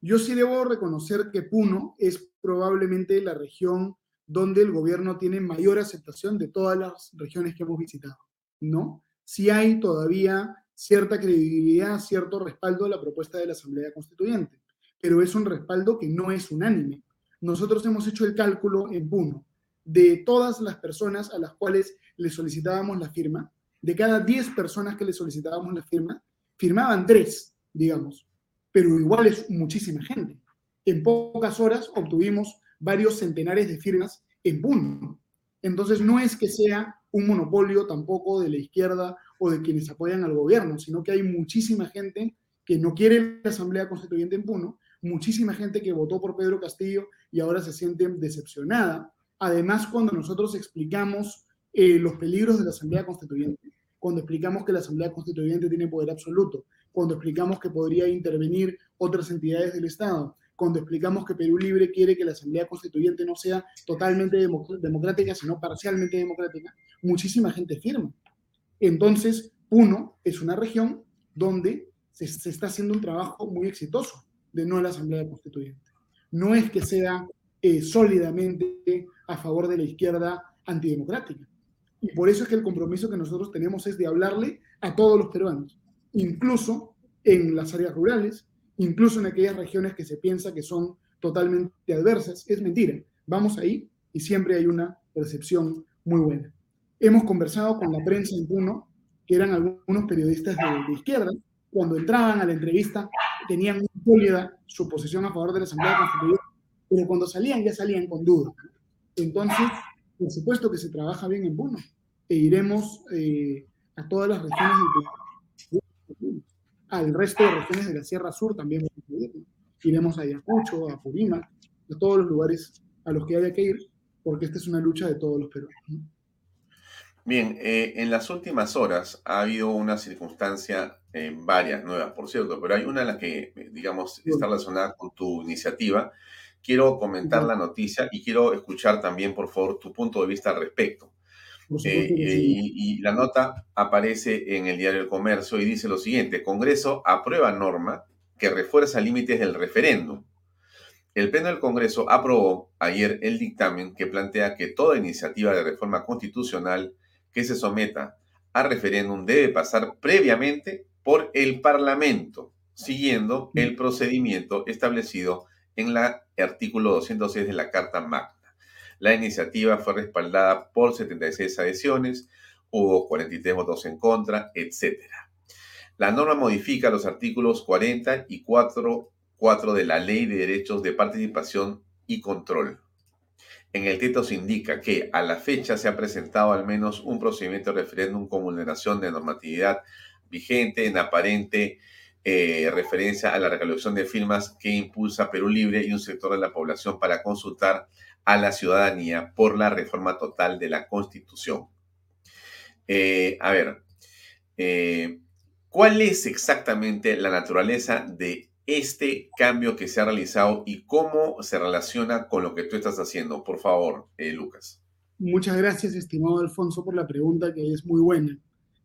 Speaker 8: yo sí debo reconocer que Puno es probablemente la región donde el gobierno tiene mayor aceptación de todas las regiones que hemos visitado, ¿no? Si hay todavía cierta credibilidad, cierto respaldo a la propuesta de la Asamblea Constituyente, pero es un respaldo que no es unánime. Nosotros hemos hecho el cálculo en Puno de todas las personas a las cuales le solicitábamos la firma, de cada 10 personas que le solicitábamos la firma, firmaban tres, digamos, pero igual es muchísima gente. En pocas horas obtuvimos varios centenares de firmas en Puno. Entonces no es que sea un monopolio tampoco de la izquierda o de quienes apoyan al gobierno, sino que hay muchísima gente que no quiere la Asamblea Constituyente en Puno, muchísima gente que votó por Pedro Castillo y ahora se siente decepcionada. Además, cuando nosotros explicamos eh, los peligros de la Asamblea Constituyente, cuando explicamos que la Asamblea Constituyente tiene poder absoluto, cuando explicamos que podría intervenir otras entidades del Estado, cuando explicamos que Perú Libre quiere que la Asamblea Constituyente no sea totalmente democrática, sino parcialmente democrática, muchísima gente firma. Entonces, uno es una región donde se, se está haciendo un trabajo muy exitoso de no la Asamblea Constituyente. No es que sea eh, sólidamente a favor de la izquierda antidemocrática. Y por eso es que el compromiso que nosotros tenemos es de hablarle a todos los peruanos, incluso en las áreas rurales, incluso en aquellas regiones que se piensa que son totalmente adversas. Es mentira. Vamos ahí y siempre hay una percepción muy buena. Hemos conversado con la prensa en Puno, que eran algunos periodistas de, de izquierda, cuando entraban a la entrevista tenían muy sólida su posición a favor de la Asamblea Constituyente, pero cuando salían ya salían con dudas. Entonces, por supuesto que se trabaja bien en Puno e iremos eh, a todas las regiones del Perú, al resto de regiones de la Sierra Sur también iremos a Ayacucho, a Purímac, a todos los lugares a los que haya que ir, porque esta es una lucha de todos los peruanos.
Speaker 1: Bien, eh, en las últimas horas ha habido una circunstancia, eh, varias nuevas, por cierto, pero hay una en la que, eh, digamos, está relacionada con tu iniciativa. Quiero comentar la noticia y quiero escuchar también, por favor, tu punto de vista al respecto. Y, y la nota aparece en el diario El Comercio y dice lo siguiente, Congreso aprueba norma que refuerza límites del referéndum. El Pleno del Congreso aprobó ayer el dictamen que plantea que toda iniciativa de reforma constitucional que se someta a referéndum debe pasar previamente por el Parlamento, siguiendo el procedimiento establecido en el artículo 206 de la Carta Magna. La iniciativa fue respaldada por 76 adhesiones, hubo 43 votos en contra, etc. La norma modifica los artículos 40 y 4, 4 de la Ley de Derechos de Participación y Control. En el texto se indica que a la fecha se ha presentado al menos un procedimiento de referéndum con vulneración de normatividad vigente en aparente eh, referencia a la recolección de firmas que impulsa Perú Libre y un sector de la población para consultar a la ciudadanía por la reforma total de la Constitución. Eh, a ver, eh, ¿cuál es exactamente la naturaleza de este cambio que se ha realizado y cómo se relaciona con lo que tú estás haciendo. Por favor, eh, Lucas.
Speaker 8: Muchas gracias, estimado Alfonso, por la pregunta que es muy buena.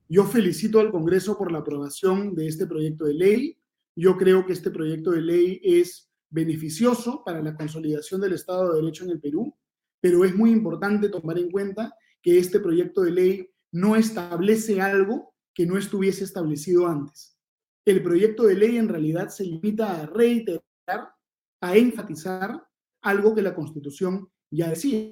Speaker 8: Yo felicito al Congreso por la aprobación de este proyecto de ley. Yo creo que este proyecto de ley es beneficioso para la consolidación del Estado de Derecho en el Perú, pero es muy importante tomar en cuenta que este proyecto de ley no establece algo que no estuviese establecido antes el proyecto de ley en realidad se limita a reiterar, a enfatizar algo que la Constitución ya decía.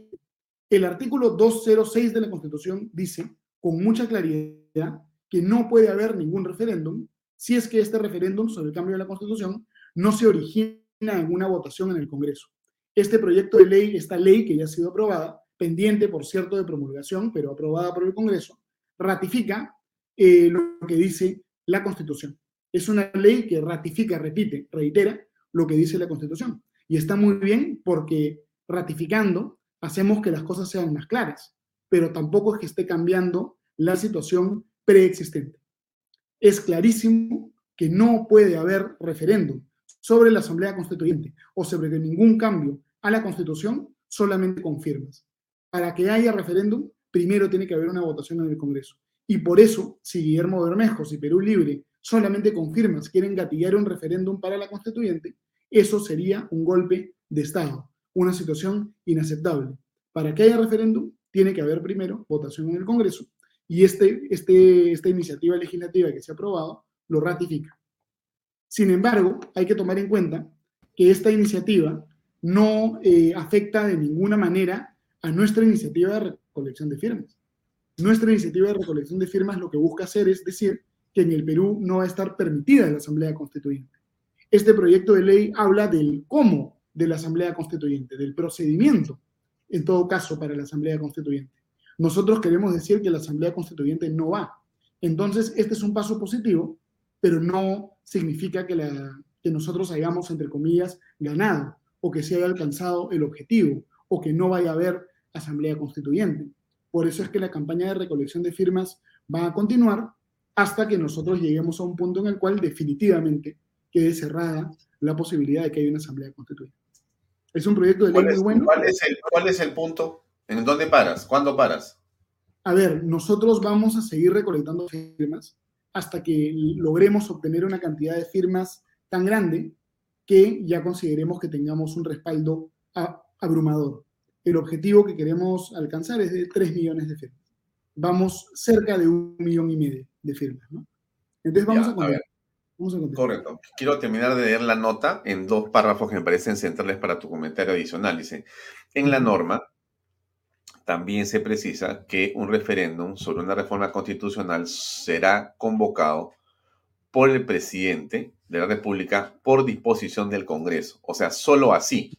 Speaker 8: El artículo 206 de la Constitución dice con mucha claridad que no puede haber ningún referéndum si es que este referéndum sobre el cambio de la Constitución no se origina en una votación en el Congreso. Este proyecto de ley, esta ley que ya ha sido aprobada, pendiente, por cierto, de promulgación, pero aprobada por el Congreso, ratifica eh, lo que dice la Constitución. Es una ley que ratifica, repite, reitera lo que dice la Constitución. Y está muy bien porque ratificando hacemos que las cosas sean más claras, pero tampoco es que esté cambiando la situación preexistente. Es clarísimo que no puede haber referéndum sobre la Asamblea Constituyente o sobre ningún cambio a la Constitución solamente con firmas. Para que haya referéndum, primero tiene que haber una votación en el Congreso. Y por eso, si Guillermo Bermejo, y Perú Libre solamente con firmas quieren gatillar un referéndum para la constituyente, eso sería un golpe de Estado, una situación inaceptable. Para que haya referéndum, tiene que haber primero votación en el Congreso y este, este, esta iniciativa legislativa que se ha aprobado lo ratifica. Sin embargo, hay que tomar en cuenta que esta iniciativa no eh, afecta de ninguna manera a nuestra iniciativa de recolección de firmas. Nuestra iniciativa de recolección de firmas lo que busca hacer es decir que en el Perú no va a estar permitida la Asamblea Constituyente. Este proyecto de ley habla del cómo de la Asamblea Constituyente, del procedimiento, en todo caso, para la Asamblea Constituyente. Nosotros queremos decir que la Asamblea Constituyente no va. Entonces, este es un paso positivo, pero no significa que, la, que nosotros hayamos, entre comillas, ganado o que se haya alcanzado el objetivo o que no vaya a haber Asamblea Constituyente. Por eso es que la campaña de recolección de firmas va a continuar hasta que nosotros lleguemos a un punto en el cual definitivamente quede cerrada la posibilidad de que haya una asamblea constituyente. Es un proyecto de ley muy bueno.
Speaker 1: ¿cuál es, el, ¿Cuál es el punto? ¿En dónde paras? ¿Cuándo paras?
Speaker 8: A ver, nosotros vamos a seguir recolectando firmas hasta que logremos obtener una cantidad de firmas tan grande que ya consideremos que tengamos un respaldo abrumador. El objetivo que queremos alcanzar es de 3 millones de firmas. Vamos cerca de un millón y medio de firmas, ¿no? Entonces vamos a.
Speaker 1: Correcto. Quiero terminar de leer la nota en dos párrafos que me parecen centrales para tu comentario adicional. Dice, en la norma también se precisa que un referéndum sobre una reforma constitucional será convocado por el presidente de la República por disposición del Congreso. O sea, solo así.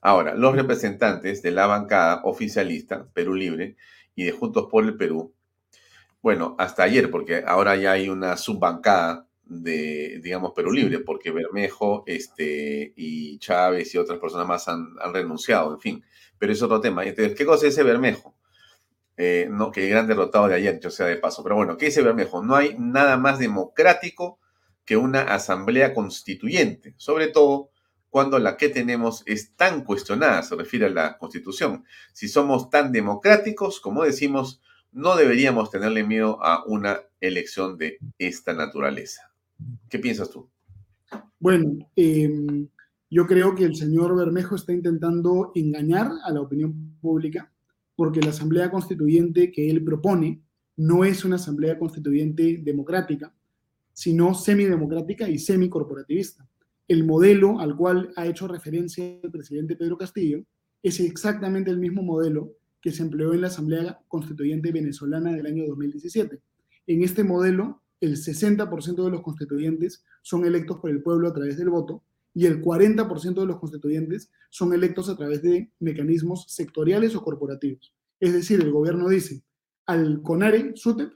Speaker 1: Ahora, los representantes de la bancada oficialista, Perú Libre, y de Juntos por el Perú, bueno, hasta ayer, porque ahora ya hay una subbancada de, digamos, Perú Libre, porque Bermejo este, y Chávez y otras personas más han, renunciado, en fin. Pero es otro tema. Entonces, ¿qué cosa ese Bermejo? Eh, no, que el gran derrotado de ayer, yo sea de paso. Pero bueno, ¿qué dice Bermejo? No hay nada más democrático que una asamblea constituyente, sobre todo cuando la que tenemos es tan cuestionada, se refiere a la constitución. Si somos tan democráticos, como decimos, no deberíamos tenerle miedo a una elección de esta naturaleza. ¿Qué piensas tú?
Speaker 8: Bueno, em, yo creo que el señor Bermejo está intentando engañar a la opinión pública porque la asamblea constituyente que él propone no es una asamblea constituyente democrática, sino semidemocrática y semicorporativista. El modelo al cual ha hecho referencia el presidente Pedro Castillo es exactamente el mismo modelo que se empleó en la Asamblea Constituyente Venezolana del año 2017. En este modelo, el 60% de los constituyentes son electos por el pueblo a través del voto y el 40% de los constituyentes son electos a través de mecanismos sectoriales o corporativos. Es decir, el gobierno dice al CONARE, SUTEP,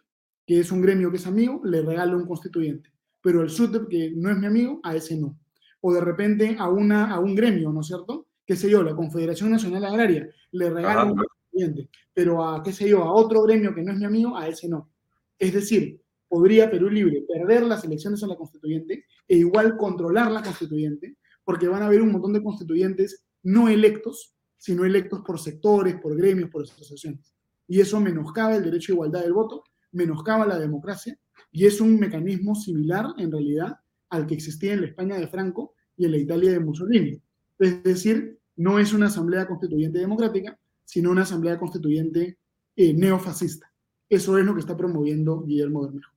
Speaker 8: que es un gremio que es amigo, le regala un constituyente, pero el SUTEP, que no es mi amigo, a ese no. O de repente a, una, a un gremio, ¿no es cierto? Qué sé yo, la Confederación Nacional Agraria, le regala un constituyente, pero a, qué sé yo, a otro gremio que no es mi amigo, a ese no. Es decir, podría Perú Libre perder las elecciones en la constituyente e igual controlar la constituyente, porque van a haber un montón de constituyentes no electos, sino electos por sectores, por gremios, por asociaciones. Y eso menoscaba el derecho a igualdad del voto, menoscaba la democracia, y es un mecanismo similar, en realidad, al que existía en la España de Franco y en la Italia de Mussolini. Es decir, no es una asamblea constituyente democrática, sino una asamblea constituyente eh, neofascista. Eso es lo que está promoviendo Guillermo Bermejo.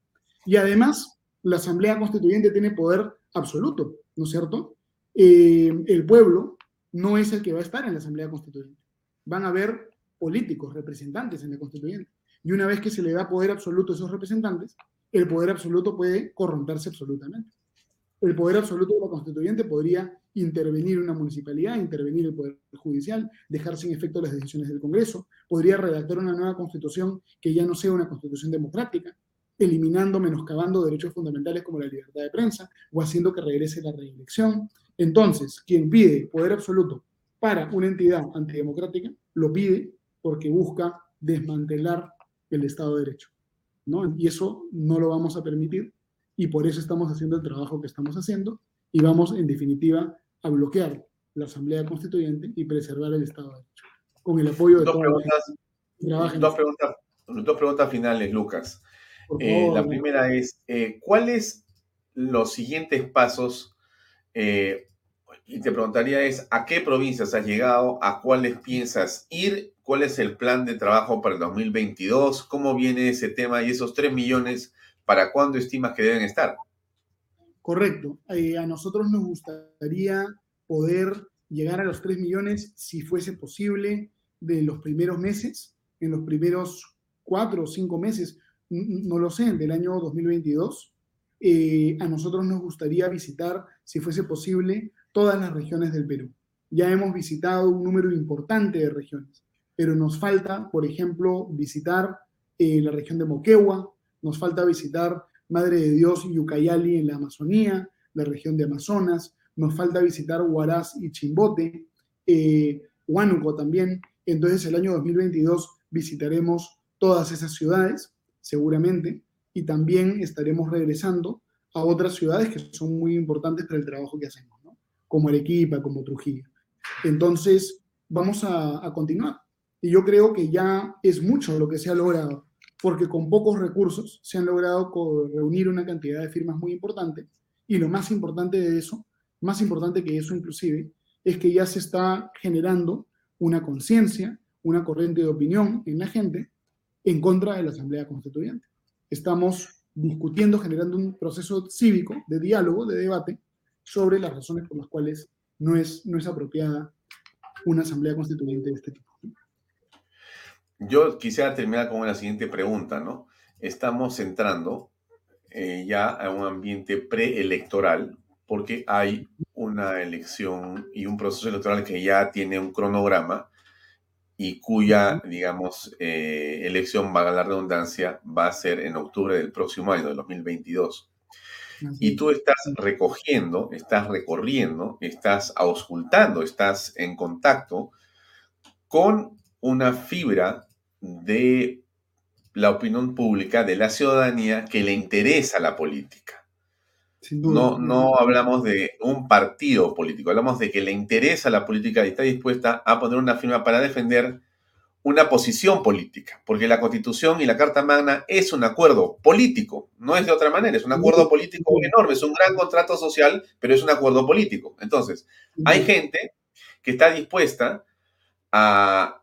Speaker 8: Y además, la Asamblea Constituyente tiene poder absoluto, ¿no es cierto? Eh, el pueblo no es el que va a estar en la Asamblea Constituyente. Van a haber políticos, representantes en la Constituyente. Y una vez que se le da poder absoluto a esos representantes, el poder absoluto puede corromperse absolutamente. El poder absoluto de la constituyente podría intervenir una municipalidad, intervenir el poder judicial, dejar sin efecto las decisiones del Congreso, podría redactar una nueva constitución que ya no sea una constitución democrática, eliminando, menoscabando derechos fundamentales como la libertad de prensa o haciendo que regrese la reelección. Entonces, quien pide poder absoluto para una entidad antidemocrática, lo pide porque busca desmantelar el Estado de Derecho. ¿no? Y eso no lo vamos a permitir y por eso estamos haciendo el trabajo que estamos haciendo y vamos, en definitiva, a bloquear la Asamblea Constituyente y preservar el Estado de Derecho. Con el apoyo de
Speaker 1: dos preguntas, dos preguntas, dos preguntas finales, Lucas. Eh, la primera es, eh, ¿cuáles los siguientes pasos eh, y te preguntaría es, ¿a qué provincias has llegado? ¿A cuáles piensas ir? ¿Cuál es el plan de trabajo para el 2022? ¿Cómo viene ese tema y esos 3 millones? ¿Para cuándo estimas que deben estar?
Speaker 8: Correcto. Eh, a nosotros nos gustaría poder llegar a los 3 millones si fuese posible de los primeros meses, en los primeros 4 o 5 meses, no lo sé, del año 2022. Eh, a nosotros nos gustaría visitar, si fuese posible, todas las regiones del Perú. Ya hemos visitado un número importante de regiones, pero nos falta, por ejemplo, visitar eh, la región de Moquegua, nos falta visitar Madre de Dios y Ucayali en la Amazonía, la región de Amazonas, nos falta visitar Huaraz y Chimbote, eh, Huánuco también. Entonces el año 2022 visitaremos todas esas ciudades, seguramente, y también estaremos regresando a otras ciudades que son muy importantes para el trabajo que hacemos, como Arequipa, como Trujillo. Entonces, vamos a, a continuar. Y yo creo que ya es mucho lo que se ha logrado, porque con pocos recursos se han logrado reunir una cantidad de firmas muy importante. Y lo más importante de eso más importante que eso inclusive, es que ya se está generando una conciencia, una corriente de opinión en la gente en contra de la Asamblea Constituyente. Estamos discutiendo, generando un proceso cívico de diálogo, de debate, sobre las razones por las cuales no es, no es apropiada una Asamblea Constituyente de este tipo.
Speaker 1: Yo quisiera terminar con la siguiente pregunta, ¿no? Estamos entrando eh, ya a un ambiente preelectoral, porque hay una elección y un proceso electoral que ya tiene un cronograma y cuya, digamos, eh, elección, valga la redundancia, va a ser en octubre del próximo año, de 2022. Y tú estás recogiendo, estás recorriendo, estás auscultando, estás en contacto con una fibra de la opinión pública, de la ciudadanía que le interesa la política. No, no hablamos de un partido político, hablamos de que le interesa la política y está dispuesta a poner una firma para defender una posición política, porque la Constitución y la Carta Magna es un acuerdo político, no es de otra manera, es un acuerdo político enorme, es un gran contrato social, pero es un acuerdo político. Entonces, hay gente que está dispuesta a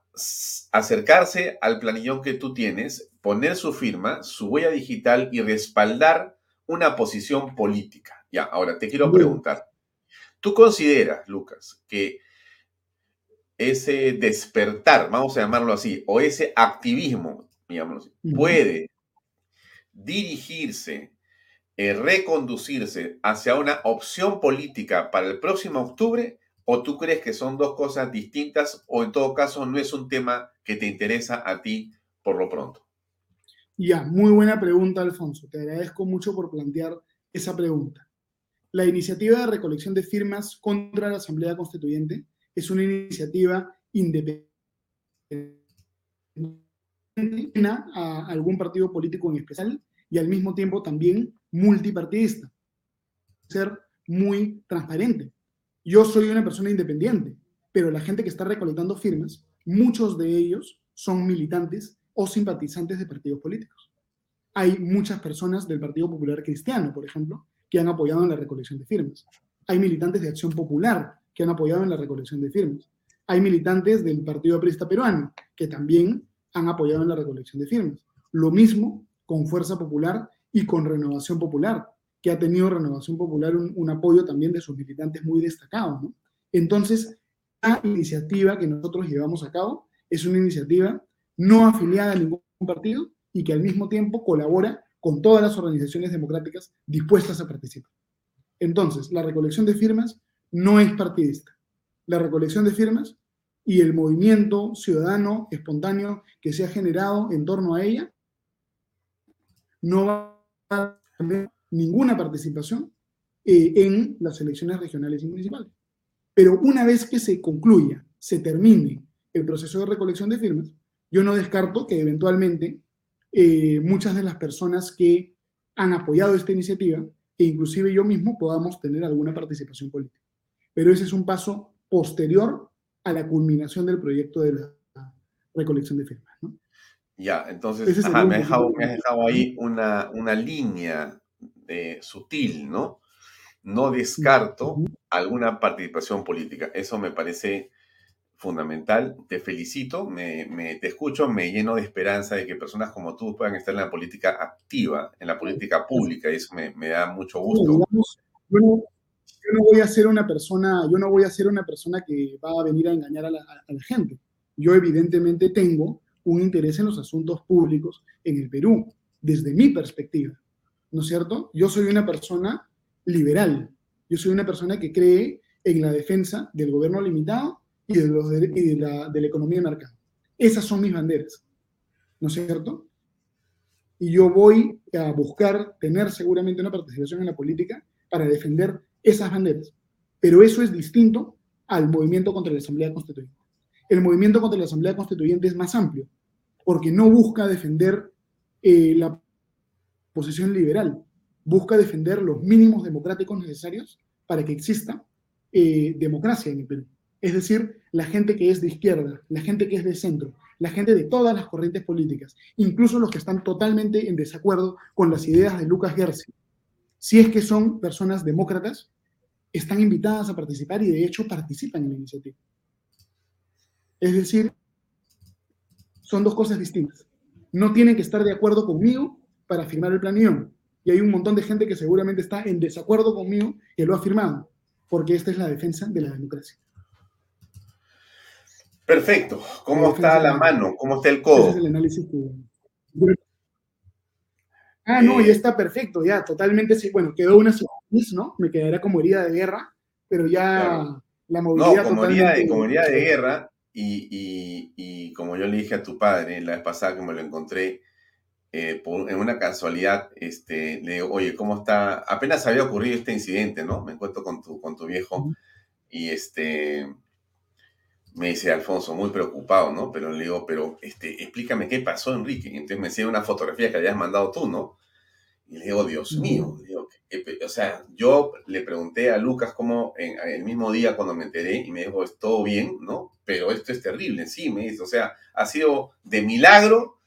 Speaker 1: acercarse al planillón que tú tienes, poner su firma, su huella digital y respaldar una posición política. Ya, ahora te quiero preguntar, ¿tú consideras, Lucas, que ese despertar, vamos a llamarlo así, o ese activismo, digámoslo así, puede dirigirse, eh, reconducirse hacia una opción política para el próximo octubre? ¿O tú crees que son dos cosas distintas o en todo caso no es un tema que te interesa a ti por lo pronto?
Speaker 8: Ya, muy buena pregunta, Alfonso. Te agradezco mucho por plantear esa pregunta. La iniciativa de recolección de firmas contra la Asamblea Constituyente es una iniciativa independiente a algún partido político en especial y al mismo tiempo también multipartidista. Ser muy transparente. Yo soy una persona independiente, pero la gente que está recolectando firmas, muchos de ellos son militantes o simpatizantes de partidos políticos. Hay muchas personas del Partido Popular Cristiano, por ejemplo, que han apoyado en la recolección de firmas. Hay militantes de Acción Popular que han apoyado en la recolección de firmas. Hay militantes del Partido Aprista Peruano que también han apoyado en la recolección de firmas. Lo mismo con Fuerza Popular y con Renovación Popular, que ha tenido Renovación Popular un, un apoyo también de sus militantes muy destacado. ¿no? Entonces, la iniciativa que nosotros llevamos a cabo es una iniciativa no afiliada a ningún partido y que al mismo tiempo colabora con todas las organizaciones democráticas dispuestas a participar. Entonces, la recolección de firmas no es partidista. La recolección de firmas y el movimiento ciudadano espontáneo que se ha generado en torno a ella no va a tener ninguna participación eh, en las elecciones regionales y municipales. Pero una vez que se concluya, se termine el proceso de recolección de firmas, yo no descarto que eventualmente eh, muchas de las personas que han apoyado esta iniciativa, e inclusive yo mismo, podamos tener alguna participación política. Pero ese es un paso posterior a la culminación del proyecto de la recolección de firmas. ¿no?
Speaker 1: Ya, entonces me, has dejado, ahí una, una línea de, sutil, ¿no? no descarto alguna participación política. Eso me parece fundamental. Te felicito, me, me- te escucho, me lleno de esperanza de que personas como tú puedan estar en la política activa, en la política pública, y eso me, me da mucho
Speaker 8: Sí,
Speaker 1: gusto.
Speaker 8: digamos, yo, no, yo no voy a ser una persona, yo no voy a ser una persona que va a venir a engañar a la, a la gente. Yo evidentemente tengo un interés en los asuntos públicos en el Perú, desde mi perspectiva, ¿no es cierto? Yo soy una persona liberal, yo soy una persona que cree en la defensa del gobierno limitado y de, la economía de mercado. Esas son mis banderas, ¿no es cierto? y yo voy a buscar tener seguramente una participación en la política para defender esas banderas. Pero eso es distinto al movimiento contra la Asamblea Constituyente. El movimiento contra la Asamblea Constituyente es más amplio, porque no busca defender eh, la posición liberal, busca defender los mínimos democráticos necesarios para que exista eh, democracia en el Perú. Es decir, la gente que es de izquierda, la gente que es de centro, la gente de todas las corrientes políticas, incluso los que están totalmente en desacuerdo con las ideas de Lucas Gersi, si es que son personas demócratas, están invitadas a participar y de hecho participan en la iniciativa. Es decir, son dos cosas distintas. No tienen que estar de acuerdo conmigo para firmar el plan. Y hay un montón de gente que seguramente está en desacuerdo conmigo que lo ha firmado, porque esta es la defensa de la democracia.
Speaker 1: Perfecto. ¿Cómo
Speaker 8: La
Speaker 1: está
Speaker 8: de
Speaker 1: la mano? ¿Cómo está el
Speaker 8: Ese
Speaker 1: codo?
Speaker 8: es el análisis que... Ah, no,
Speaker 1: Eh,
Speaker 8: ya está perfecto, ya, totalmente, sí. Bueno, quedó una cicatriz, ¿no? Me quedará como herida de guerra, pero ya
Speaker 1: Claro.
Speaker 8: la
Speaker 1: No,
Speaker 8: movilidad
Speaker 1: como herida, de,
Speaker 8: totalmente-
Speaker 1: como herida de guerra, y, y- y como yo le dije a tu padre la vez pasada que me lo encontré, eh, por- en una casualidad, este, le digo, oye, ¿cómo está? Apenas había ocurrido este incidente, ¿no? Me encuentro con tu, con tu viejo, y este, me dice Alfonso, muy preocupado, ¿no? Pero le digo, pero este, explícame qué pasó, Enrique. Y entonces me enseña una fotografía que habías mandado tú, ¿no? Y le digo, Dios mío, le digo, o sea, yo le pregunté a Lucas cómo en, el mismo día cuando me enteré y me dijo, es todo bien, ¿no? Pero esto es terrible, sí, me dice, o sea, ha sido de milagro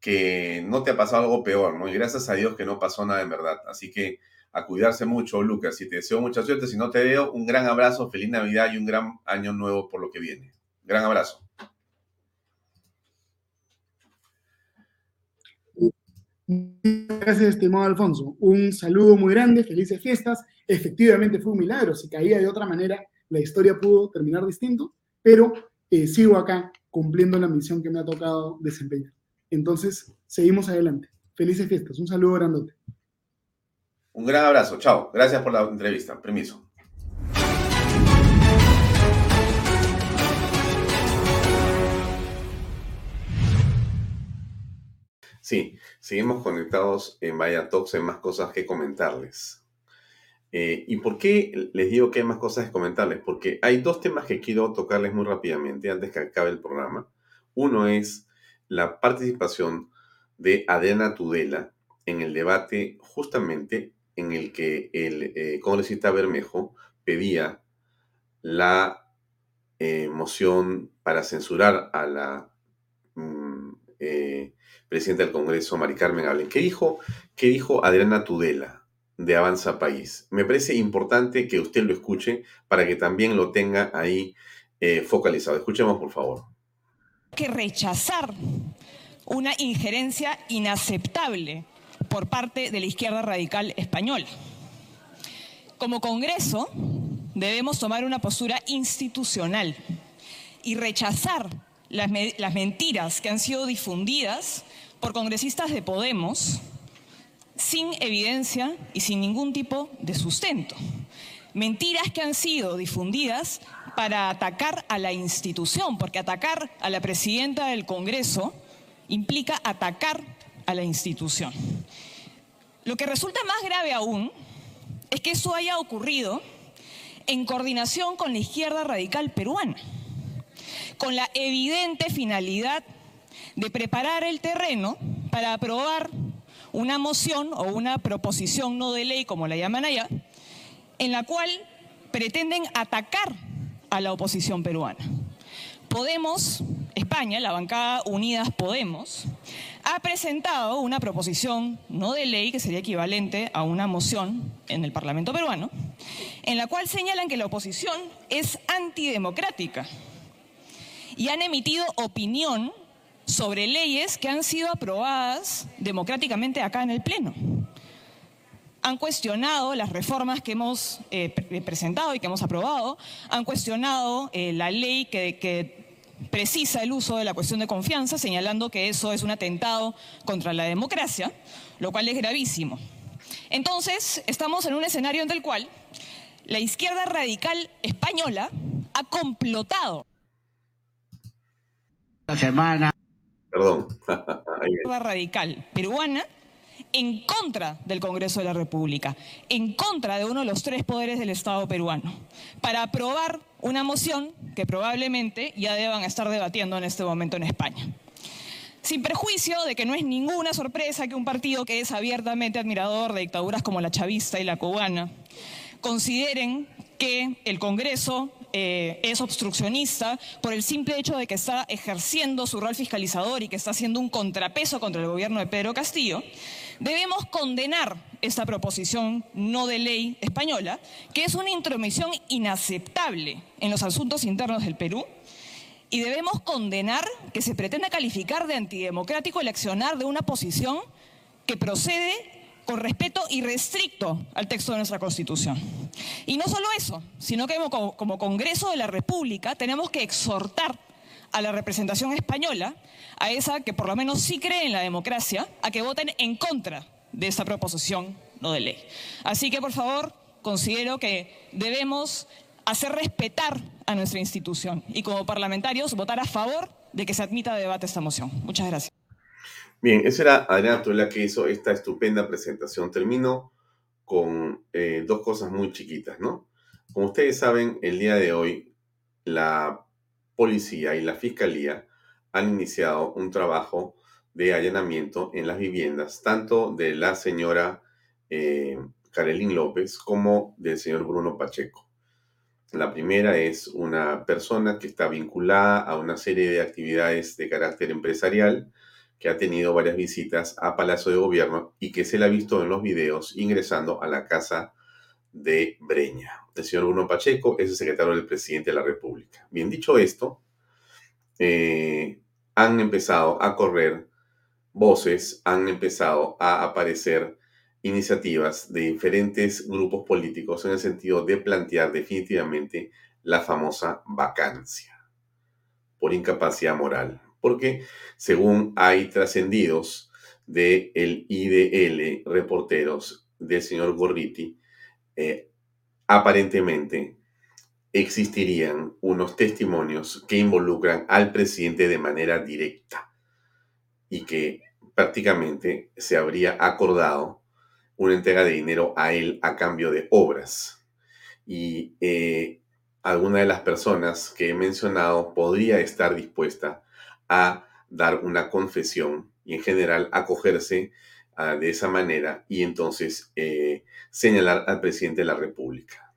Speaker 1: que no te ha pasado algo peor, ¿no? Y gracias a Dios que no pasó nada en verdad. Así que a cuidarse mucho, Lucas, y te deseo mucha suerte. Si no te veo, un gran abrazo, feliz Navidad y un gran año nuevo por lo que viene. Gran abrazo.
Speaker 8: Gracias, estimado Alfonso. Un saludo muy grande, felices fiestas. Efectivamente fue un milagro. Si caía de otra manera, la historia pudo terminar distinto, pero eh, sigo acá cumpliendo la misión que me ha tocado desempeñar. Entonces, seguimos adelante. Felices fiestas. Un saludo grandote.
Speaker 1: Un gran abrazo. Chao. Gracias por la entrevista. Permiso. Sí, seguimos conectados en Vaya Talks, hay más cosas que comentarles. Eh, ¿Y por qué les digo que hay más cosas que comentarles? Porque hay dos temas que quiero tocarles muy rápidamente antes que acabe el programa. Uno es la participación de Adriana Tudela en el debate justamente en el que el eh, congresista Bermejo pedía la eh, moción para censurar a la mm, eh, presidenta del Congreso, Mari Carmen Allen. ¿Qué dijo, ¿Qué dijo Adriana Tudela de Avanza País? Me parece importante que usted lo escuche para que también lo tenga ahí focalizado. Escuchemos, por favor.
Speaker 13: que rechazar una injerencia inaceptable por parte de la izquierda radical española. Como Congreso debemos tomar una postura institucional y rechazar las, las mentiras que han sido difundidas por congresistas de Podemos sin evidencia y sin ningún tipo de sustento. Mentiras que han sido difundidas para atacar a la institución, porque atacar a la presidenta del Congreso implica atacar a la institución. Lo que resulta más grave aún es que eso haya ocurrido en coordinación con la izquierda radical peruana, con la evidente finalidad de preparar el terreno para aprobar una moción o una proposición no de ley, como la llaman allá, en la cual pretenden atacar a la oposición peruana. Podemos, España, la bancada Unidas Podemos, ha presentado una proposición no de ley que sería equivalente a una moción en el Parlamento peruano, en la cual señalan que la oposición es antidemocrática y han emitido opinión sobre leyes que han sido aprobadas democráticamente acá en el Pleno. Han cuestionado las reformas que hemos eh, presentado y que hemos aprobado, han cuestionado eh, la ley que, que precisa el uso de la cuestión de confianza, señalando que eso es un atentado contra la democracia, lo cual es gravísimo. Entonces, estamos en un escenario en el cual la izquierda radical española ha complotado.
Speaker 1: La semana. Perdón.
Speaker 13: La izquierda radical peruana en contra del Congreso de la República, en contra de uno de los tres poderes del Estado peruano, para aprobar una moción que probablemente ya deban estar debatiendo en este momento en España. Sin perjuicio de que no es ninguna sorpresa que un partido que es abiertamente admirador de dictaduras como la chavista y la cubana consideren que el Congreso eh, es obstruccionista por el simple hecho de que está ejerciendo su rol fiscalizador y que está haciendo un contrapeso contra el gobierno de Pedro Castillo, debemos condenar esta proposición no de ley española, que es una intromisión inaceptable en los asuntos internos del Perú, y debemos condenar que se pretenda calificar de antidemocrático el accionar de una posición que procede con respeto irrestricto al texto de nuestra Constitución. Y no solo eso, sino que como, como Congreso de la República tenemos que exhortar a la representación española, a esa que por lo menos sí cree en la democracia, a que voten en contra de esta proposición no de ley. Así que, por favor, considero que debemos hacer respetar a nuestra institución y como parlamentarios votar a favor de que se admita a debate esta moción. Muchas gracias.
Speaker 1: Bien, esa era Adriana Tuela que hizo esta estupenda presentación. Termino con eh, dos cosas muy chiquitas, ¿no? Como ustedes saben, el día de hoy la policía y la fiscalía han iniciado un trabajo de allanamiento en las viviendas, tanto de la señora eh, Karelín López como del señor Bruno Pacheco. La primera es una persona que está vinculada a una serie de actividades de carácter empresarial, que ha tenido varias visitas a Palacio de Gobierno y que se le ha visto en los videos ingresando a la casa de Breña. El señor Bruno Pacheco es el secretario del presidente de la República. Bien dicho esto, eh, han empezado a correr voces, han empezado a aparecer iniciativas de diferentes grupos políticos en el sentido de plantear definitivamente la famosa vacancia por incapacidad moral. Porque según hay trascendidos del el IDL, reporteros del señor Gorriti, eh, aparentemente existirían unos testimonios que involucran al presidente de manera directa y que prácticamente se habría acordado una entrega de dinero a él a cambio de obras. Y eh, alguna de las personas que he mencionado podría estar dispuesta a dar una confesión y en general acogerse uh, de esa manera y entonces eh, señalar al presidente de la República.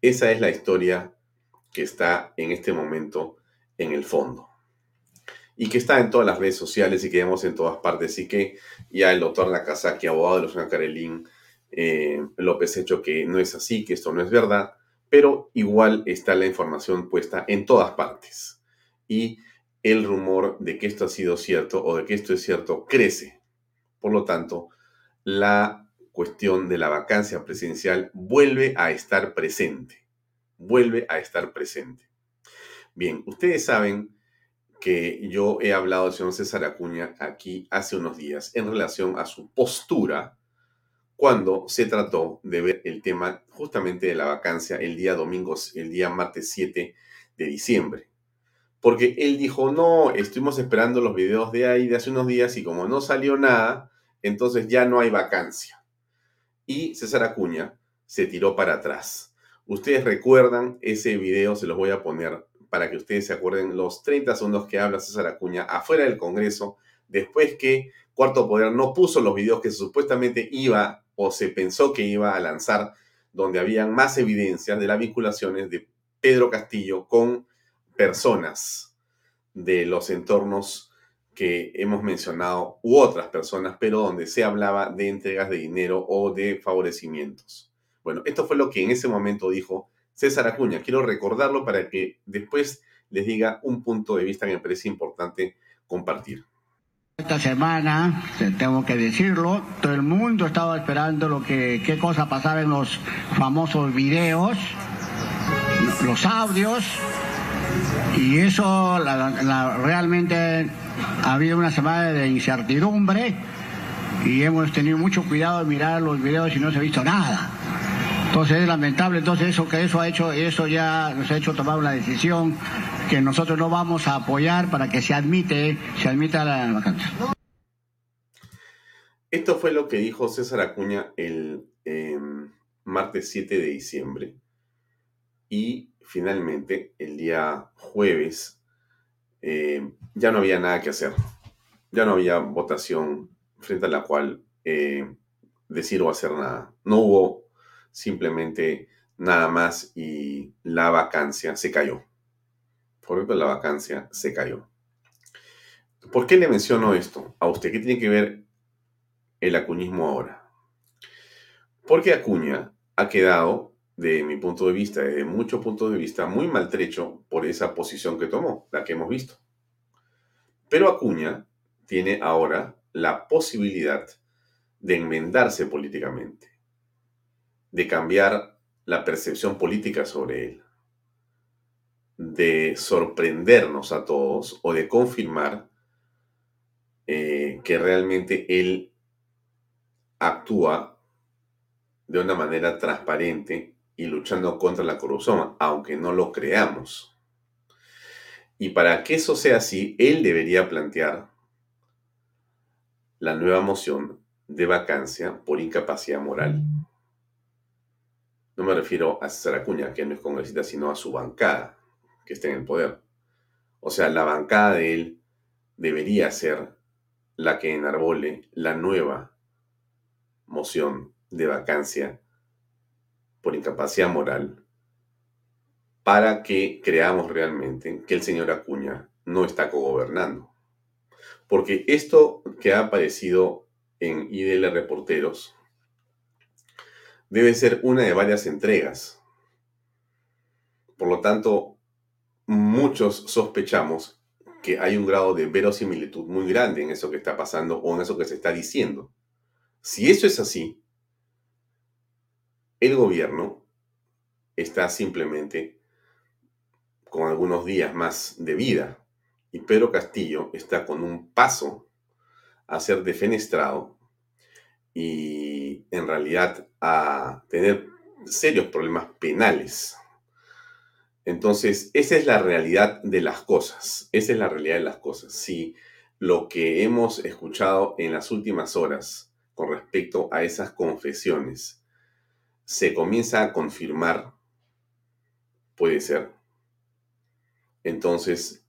Speaker 1: Esa es la historia que está en este momento en el fondo y que está en todas las redes sociales y que vemos en todas partes y que ya el doctor Nakazaki, abogado de los señor Karelín eh, López hecho que no es así, que esto no es verdad, pero igual está la información puesta en todas partes. Y el rumor de que esto ha sido cierto o de que esto es cierto crece. Por lo tanto, la cuestión de la vacancia presidencial vuelve a estar presente. Vuelve a estar presente. Bien, ustedes saben que yo he hablado del señor César Acuña aquí hace unos días en relación a su postura cuando se trató de ver el tema justamente de la vacancia el día domingo, el día martes 7 de diciembre porque él dijo, no, estuvimos esperando los videos de ahí de hace unos días y como no salió nada, entonces ya no hay vacancia. Y César Acuña se tiró para atrás. Ustedes recuerdan ese video, se los voy a poner para que ustedes se acuerden los 30 segundos que habla César Acuña afuera del Congreso, después que Cuarto Poder no puso los videos que supuestamente iba o se pensó que iba a lanzar, donde habían más evidencias de las vinculaciones de Pedro Castillo con personas de los entornos que hemos mencionado u otras personas, pero donde se hablaba de entregas de dinero o de favorecimientos. Bueno, esto fue lo que en ese momento dijo César Acuña. Quiero recordarlo para que después les diga un punto de vista que me parece importante compartir.
Speaker 14: Esta semana, tengo que decirlo, todo el mundo estaba esperando lo que, qué cosa pasaba en los famosos videos, los audios, y eso realmente ha habido una semana de incertidumbre y hemos tenido mucho cuidado de mirar los videos y no se ha visto nada. Entonces es lamentable, entonces eso que eso ha hecho, eso ya nos ha hecho tomar una decisión que nosotros no vamos a apoyar para que se admite, se admita la vacancia.
Speaker 1: Esto fue lo que dijo César Acuña el em, martes 7 de diciembre. Y finalmente, el día jueves, em, ya no había nada que hacer. Ya no había votación frente a la cual eh, decir o hacer nada. No hubo simplemente nada más y la vacancia se cayó. Por ejemplo, la vacancia se cayó. ¿Por qué le menciono esto a usted? ¿Qué tiene que ver el acuñismo ahora? Porque Acuña ha quedado, de mi punto de vista, desde muchos puntos de vista, muy maltrecho por esa posición que tomó, la que hemos visto. Pero Acuña tiene ahora la posibilidad de enmendarse políticamente, de cambiar la percepción política sobre él de sorprendernos a todos o de confirmar eh, que realmente él actúa de una manera transparente y luchando contra la corrupción, aunque no lo creamos. Y para que eso sea así, él debería plantear la nueva moción de vacancia por incapacidad moral. No me refiero a César Acuña, que no es congresista, sino a su bancada que esté en el poder. O sea, la bancada de él debería ser la que enarbole la nueva moción de vacancia por incapacidad moral para que creamos realmente que el señor Acuña no está cogobernando. Porque esto que ha aparecido en IDL Reporteros debe ser una de varias entregas. Por lo tanto, muchos sospechamos que hay un grado de verosimilitud muy grande en eso que está pasando o en eso que se está diciendo. Si eso es así, el gobierno está simplemente con algunos días más de vida y Pedro Castillo está con un paso a ser defenestrado y en realidad a tener serios problemas penales entonces, esa es la realidad de las cosas. Esa es la realidad de las cosas. Si lo que hemos escuchado en las últimas horas con respecto a esas confesiones se comienza a confirmar, puede ser. Entonces,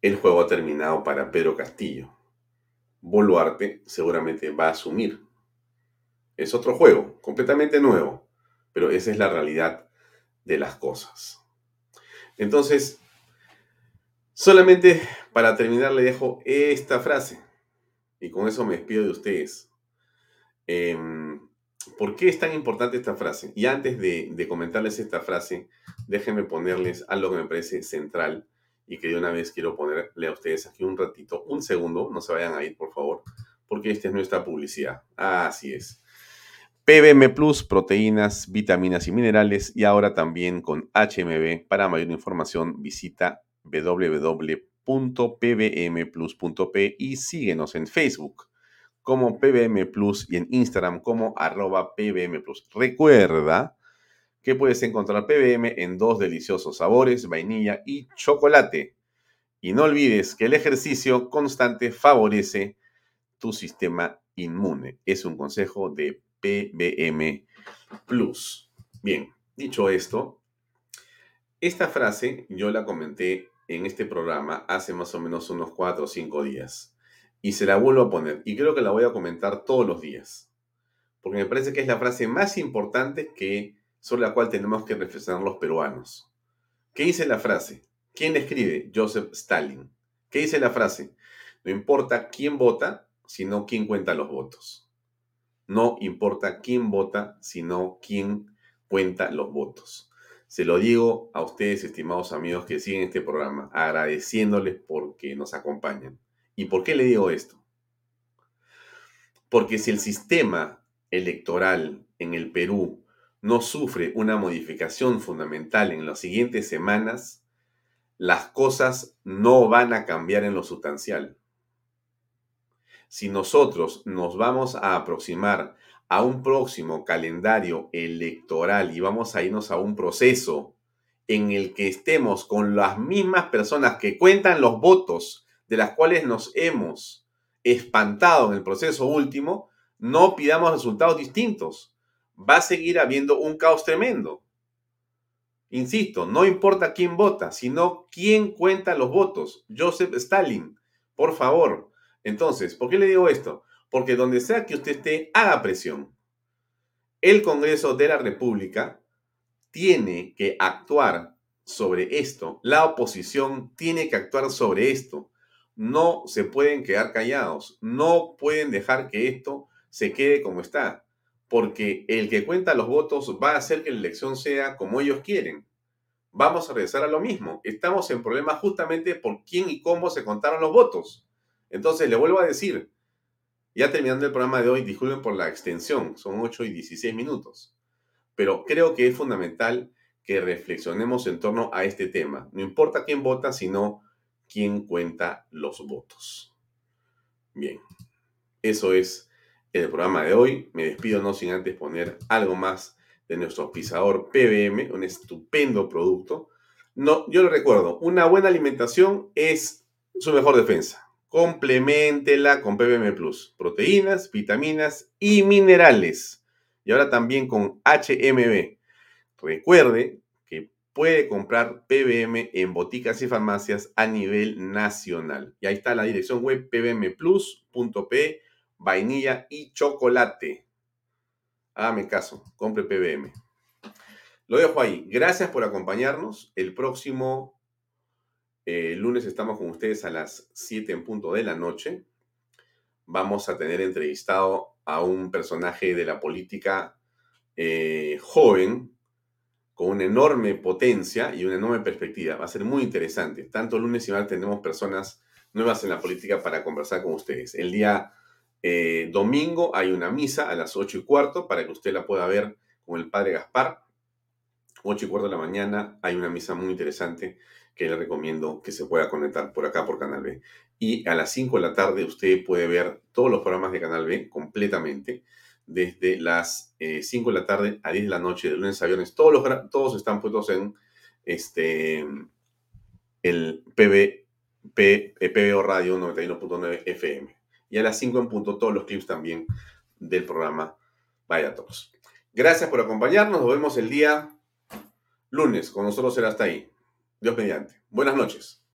Speaker 1: el juego ha terminado para Pedro Castillo. Boluarte seguramente va a asumir. Es otro juego, completamente nuevo, pero esa es la realidad de las cosas. Entonces, solamente para terminar le dejo esta frase. Y con eso me despido de ustedes. Em, ¿Por qué es tan importante esta frase? Y antes de, comentarles esta frase, déjenme ponerles algo que me parece central y que de una vez quiero ponerle a ustedes aquí un ratito, un segundo, no se vayan a ir por favor, porque esta es nuestra publicidad. Así es. PBM Plus, proteínas, vitaminas y minerales y ahora también con HMB. Para mayor información visita www.pbmplus.p y síguenos en Facebook como PBM Plus y en Instagram como arroba PBM Plus. Recuerda que puedes encontrar PBM en dos deliciosos sabores, vainilla y chocolate. Y no olvides que el ejercicio constante favorece tu sistema inmune. Es un consejo de PBM Plus. Bien, dicho esto, esta frase yo la comenté en este programa hace más o menos unos cuatro o cinco días y se la vuelvo a poner y creo que la voy a comentar todos los días porque me parece que es la frase más importante que sobre la cual tenemos que reflexionar los peruanos. ¿Qué dice la frase? ¿Quién escribe? Joseph Stalin. ¿Qué dice la frase? No importa quién vota, sino quién cuenta los votos. No importa quién vota, sino quién cuenta los votos. Se lo digo a ustedes, estimados amigos que siguen este programa, agradeciéndoles porque nos acompañan. ¿Y por qué le digo esto? Porque si el sistema electoral en el Perú no sufre una modificación fundamental en las siguientes semanas, las cosas no van a cambiar en lo sustancial. Si nosotros nos vamos a aproximar a un próximo calendario electoral y vamos a irnos a un proceso en el que estemos con las mismas personas que cuentan los votos de las cuales nos hemos espantado en el proceso último, no pidamos resultados distintos. Va a seguir habiendo un caos tremendo. Insisto, no importa quién vota, sino quién cuenta los votos. Joseph Stalin, por favor. Entonces, ¿por qué le digo esto? Porque donde sea que usted esté, haga presión. El Congreso de la República tiene que actuar sobre esto. La oposición tiene que actuar sobre esto. No se pueden quedar callados. No pueden dejar que esto se quede como está. Porque el que cuenta los votos va a hacer que la elección sea como ellos quieren. Vamos a regresar a lo mismo. Estamos en problemas justamente por quién y cómo se contaron los votos. Entonces, le vuelvo a decir, ya terminando el programa de hoy, disculpen por la extensión, son 8 y 16 minutos, pero creo que es fundamental que reflexionemos en torno a este tema. No importa quién vota, sino quién cuenta los votos. Bien, eso es el programa de hoy. Me despido no sin antes poner algo más de nuestro pisador PBM, un estupendo producto. No, yo le recuerdo, una buena alimentación es su mejor defensa. Compleméntela con PBM Plus. Proteínas, vitaminas y minerales. Y ahora también con HMB. Recuerde puede comprar PBM en boticas y farmacias a nivel nacional. Y ahí está la dirección web pbmplus.p, vainilla y chocolate. Hágame caso, compre PBM. Lo dejo ahí. Gracias por acompañarnos. El próximo eh, lunes estamos con ustedes a las 7 en punto de la noche. Vamos a tener entrevistado a un personaje de la política eh, joven, con una enorme potencia y una enorme perspectiva. Va a ser muy interesante. Tanto lunes y martes tenemos personas nuevas en la política para conversar con ustedes. El día eh, domingo hay una misa a las 8 y cuarto para que usted la pueda ver con el padre Gaspar. 8 y cuarto de la mañana hay una misa muy interesante que le recomiendo que se pueda conectar por acá por Canal B. Y a las 5 de la tarde usted puede ver todos los programas de Canal B completamente, desde las 5 eh, de la tarde a 10 de la noche, de lunes a viernes. Todos, los, todos están puestos en este, el PB, P, eh, PBO Radio 91.9 FM. Y a las 5 en punto todos los clips también del programa Vaya Todos. Gracias por acompañarnos. Nos vemos el día lunes. Con nosotros será hasta ahí. Dios mediante. Buenas noches.